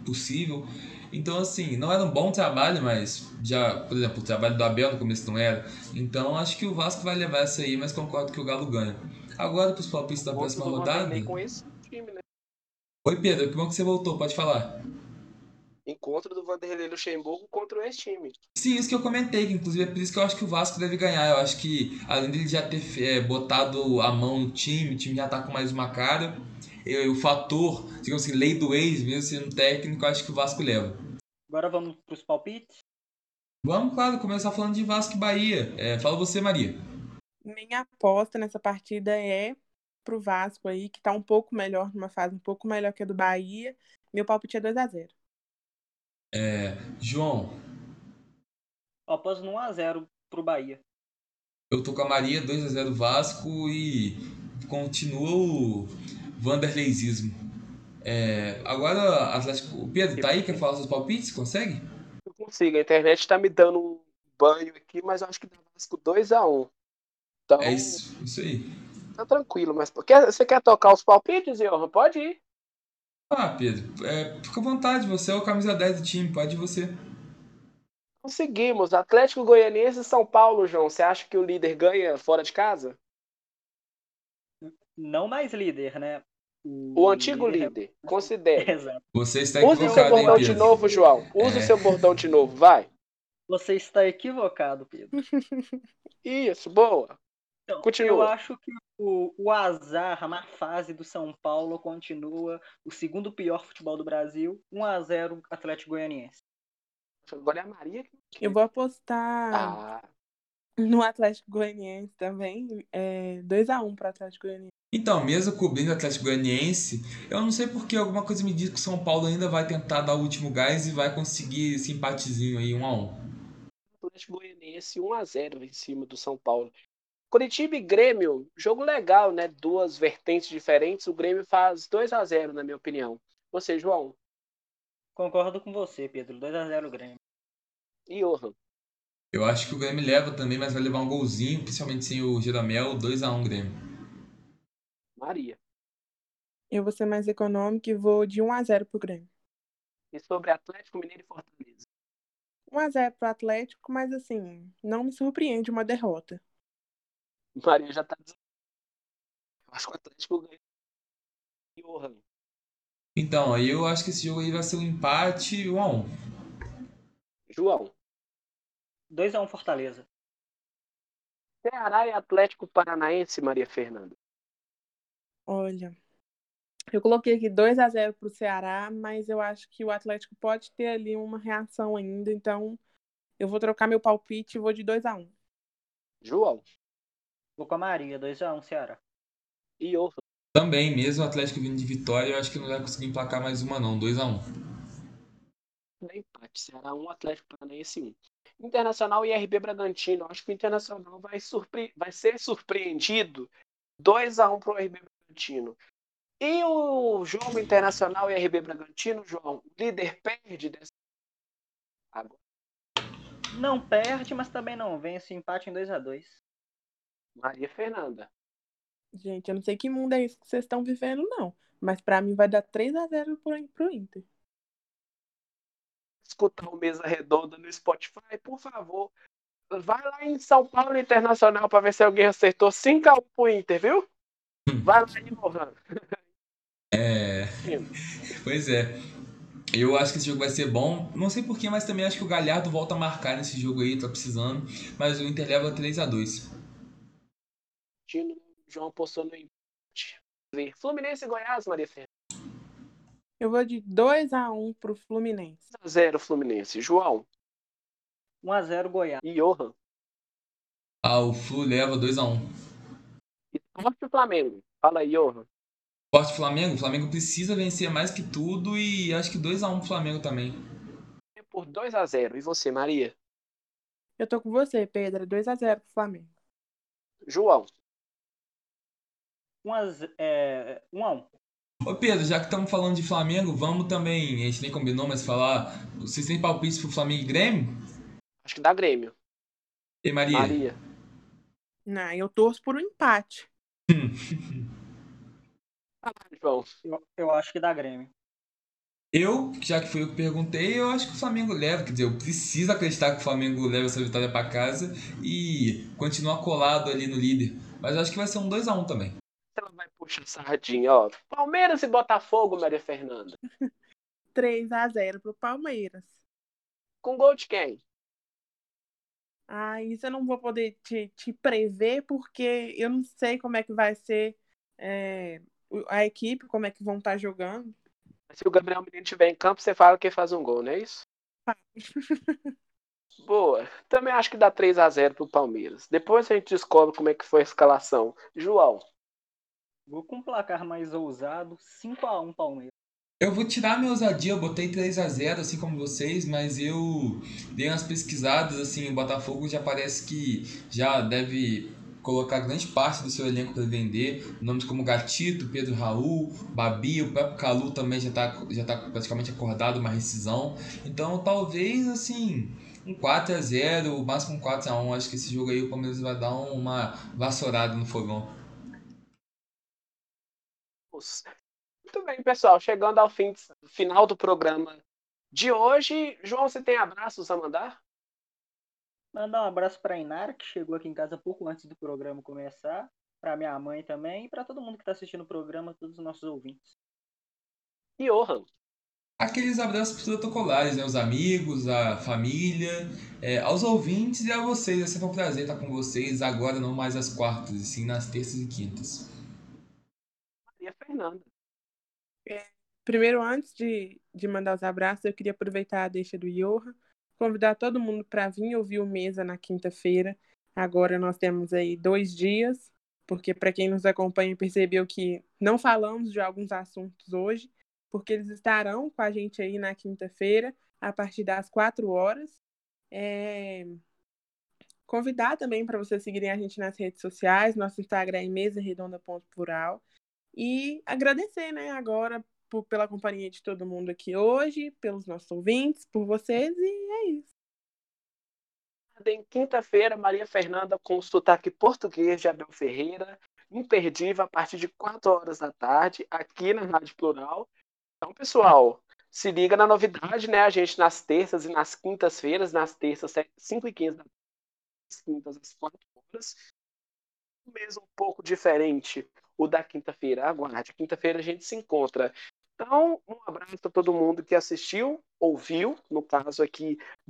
possível. Então, assim, não era um bom trabalho, mas já, por exemplo, o trabalho do Abel no começo não era. Então, acho que o Vasco vai levar essa aí, mas concordo que o Galo ganha. Agora, para os palpites da próxima rodada. Com esse time, né? Oi, Pedro, que bom que você voltou, pode falar. Encontro do Vanderlei Luxemburgo contra o ex-time. Sim, isso que eu comentei, que inclusive é por isso que eu acho que o Vasco deve ganhar. Eu acho que, além dele já ter é, botado a mão no time, o time já tá com mais uma cara, e, o fator, digamos assim, lei do ex, mesmo sendo técnico, eu acho que o Vasco leva. Agora vamos pros palpites? Vamos, claro, começar falando de Vasco e Bahia. É, fala você, Maria. Minha aposta nessa partida é pro Vasco aí, que tá um pouco melhor, numa fase um pouco melhor que a do Bahia. Meu palpite é 2x0. É, João, Eu aposto no 1x0 pro Bahia. eu tô com a Maria, 2x0 Vasco e continua o Vanderleizismo. É, agora, Atlético. O Pedro, tá aí? Quer falar seus palpites? Consegue? Eu consigo, a internet tá me dando um banho aqui, mas eu acho que dá Vasco 2x1. Então, É isso, isso aí. tá tranquilo. Mas quer, você quer tocar os palpites, Johan? Pode ir. Ah, Pedro, é, fica à vontade, você é o camisa 10 do time, pode ir você. Conseguimos. Atlético Goianiense e São Paulo, João. Você acha que o líder ganha fora de casa? Não mais líder, né? O antigo é- líder. Considere. (laughs) Exato. Você está Use o seu equivocado, hein, bordão de Pedro? novo, João. Use É. o seu bordão de novo, vai. Você está equivocado, Pedro. (laughs) Isso, boa. Então, Continua. Eu acho que o, o azar, a má fase do São Paulo continua o segundo pior futebol do Brasil. 1x0 Atlético Goianiense. Agora é a Maria. que- Eu vou apostar Ah, no Atlético Goianiense também. É 2x1 pro Atlético Goianiense. Então, mesmo cobrindo o Atlético Goianiense, eu não sei porque alguma coisa me diz que o São Paulo ainda vai tentar dar o último gás e vai conseguir esse empatezinho aí, 1 a 1 Atlético Goianiense 1x0 em cima do São Paulo. Curitiba e Grêmio, jogo legal, né? Duas vertentes diferentes. O Grêmio faz 2x0, na minha opinião. Você, João. Concordo com você, Pedro. 2x0 Grêmio. E Johan. Eu acho que o Grêmio leva também, mas vai levar um golzinho, principalmente sem o Geramel, 2 a 1 Grêmio. Maria. Eu vou ser mais econômico e vou de 1x0 pro Grêmio. E sobre Atlético Mineiro e Fortaleza. 1x0 pro Atlético, mas assim, não me surpreende uma derrota. Maria já tá. Eu acho que o Atlético ganha. E Johan. Então, aí eu acho que esse jogo aí vai ser um empate 1 a 1 João. 2x1 Fortaleza. Ceará e Atlético Paranaense, Maria Fernanda. Olha, eu coloquei aqui 2x0 pro Ceará, mas eu acho que o Atlético pode ter ali uma reação ainda, então eu vou trocar meu palpite e vou de 2x1. João. Vou com a Maria. 2x1 Ceará. E Johan. Também, mesmo o Atlético vindo de vitória, eu acho que não vai conseguir emplacar mais uma não, 2 a 1 É empate. Ceará 1, Atlético Paranaense 1. Internacional e RB Bragantino. Acho que o Internacional vai, surpre... vai ser surpreendido 2x1 pro RB Bragantino. E o jogo Internacional e RB Bragantino, João, o líder perde dessa. Agora, Não perde, mas também não vence. Empate em 2x2. Maria Fernanda. Gente, eu não sei que mundo é esse que vocês estão vivendo, não. Mas pra mim vai dar 3x0 pro, pro Inter. Escutar o Mesa Redonda no Spotify, por favor. Vai lá em São Paulo Internacional para ver se alguém acertou 5x1 pro Inter, viu? Vai lá, Johan. É. Pois é. Eu acho que esse jogo vai ser bom. Não sei porquê, mas também acho que o Galhardo volta a marcar nesse jogo aí, tá precisando. Mas o Inter leva 3 a 2 Tino, João apostou no empate. Fluminense e Goiás, Maria Fernanda. Eu vou de 2x1 pro Fluminense. 0 Fluminense. João 1x0 Goiás. e Johan. Ah, o Flu leva 2 a 1 Esporte Flamengo. Fala aí, Johan. Forte Flamengo. O Flamengo precisa vencer mais que tudo e acho que 2 a 1 pro Flamengo também. É Por 2x0. E você, Maria? Eu tô com você, Pedro. 2x0 pro Flamengo. João. 1x1. É, 1x1. Ô Pedro, já que estamos falando de Flamengo, vamos também, a gente nem combinou, mas falar. Vocês têm palpites pro Flamengo e Grêmio? Acho que dá Grêmio. E Maria? Maria. Não, eu torço por um empate. Fala, (laughs) João. Eu, eu acho que dá Grêmio. Eu, já que fui eu que perguntei, eu acho que o Flamengo leva. Quer dizer, eu preciso acreditar que o Flamengo leva essa vitória para casa e continua colado ali no líder. Mas eu acho que vai ser um 2x1 também. Ela vai puxar sardinha, ó. Palmeiras e Botafogo, Maria Fernanda. (laughs) 3 a 0 pro Palmeiras. Com gol de quem? Ah, isso eu não vou poder te, te prever, porque eu não sei como é que vai ser é, a equipe, como é que vão estar jogando. Se o Gabriel Menino estiver em campo, você fala que faz um gol, não é isso? (laughs) Boa. Também acho que dá 3 a 0 pro Palmeiras. Depois a gente descobre como é que foi a escalação. João. Vou com um placar mais ousado, 5 a 1 Palmeiras. Eu vou tirar minha ousadia, eu botei 3 a 0 assim como vocês, mas eu dei umas pesquisadas, assim, o Botafogo já parece que já deve colocar grande parte do seu elenco para vender. Nomes como Gatito, Pedro Raul, Babi, o próprio Calu também já está já tá praticamente acordado uma rescisão. Então talvez assim, um 4 a 0 o máximo um 4 a 1 Acho que esse jogo aí o Palmeiras vai dar uma vassourada no fogão. Muito bem, pessoal. Chegando ao fim, final do programa de hoje. João, você tem abraços a mandar? Mandar um abraço para a Inara, que chegou aqui em casa pouco antes do programa começar. Para minha mãe também. E para todo mundo que está assistindo o programa, todos os nossos ouvintes. E Johan. Aqueles abraços protocolares, né? Os amigos, a família, é, aos ouvintes e a vocês. É sempre um prazer estar com vocês agora, não mais às quartas, e sim nas terças e quintas. Fernanda. É, primeiro, antes de, de mandar os abraços, eu queria aproveitar a deixa do Johan, convidar todo mundo para vir ouvir o Mesa na quinta-feira. Agora nós temos aí dois dias, porque para quem nos acompanha percebeu que não falamos de alguns assuntos hoje, porque eles estarão com a gente aí na quinta-feira, a partir das quatro horas. É... Convidar também para vocês seguirem a gente nas redes sociais, nosso Instagram é mesaredonda.plural. E agradecer, né, agora por, pela companhia de todo mundo aqui hoje, pelos nossos ouvintes, por vocês, e é isso. Em quinta-feira, Maria Fernanda com o sotaque português de Abel Ferreira, imperdível a partir de 4 horas da tarde, aqui na Rádio Plural. Então, pessoal, se liga na novidade, né? A gente nas terças e nas quintas-feiras, nas terças, 5 e 15 da tarde, quintas, às 4 horas. Mês um pouco diferente o da quinta-feira. Aguarde, quinta-feira a gente se encontra. Então, um abraço a todo mundo que assistiu, ouviu, no caso aqui do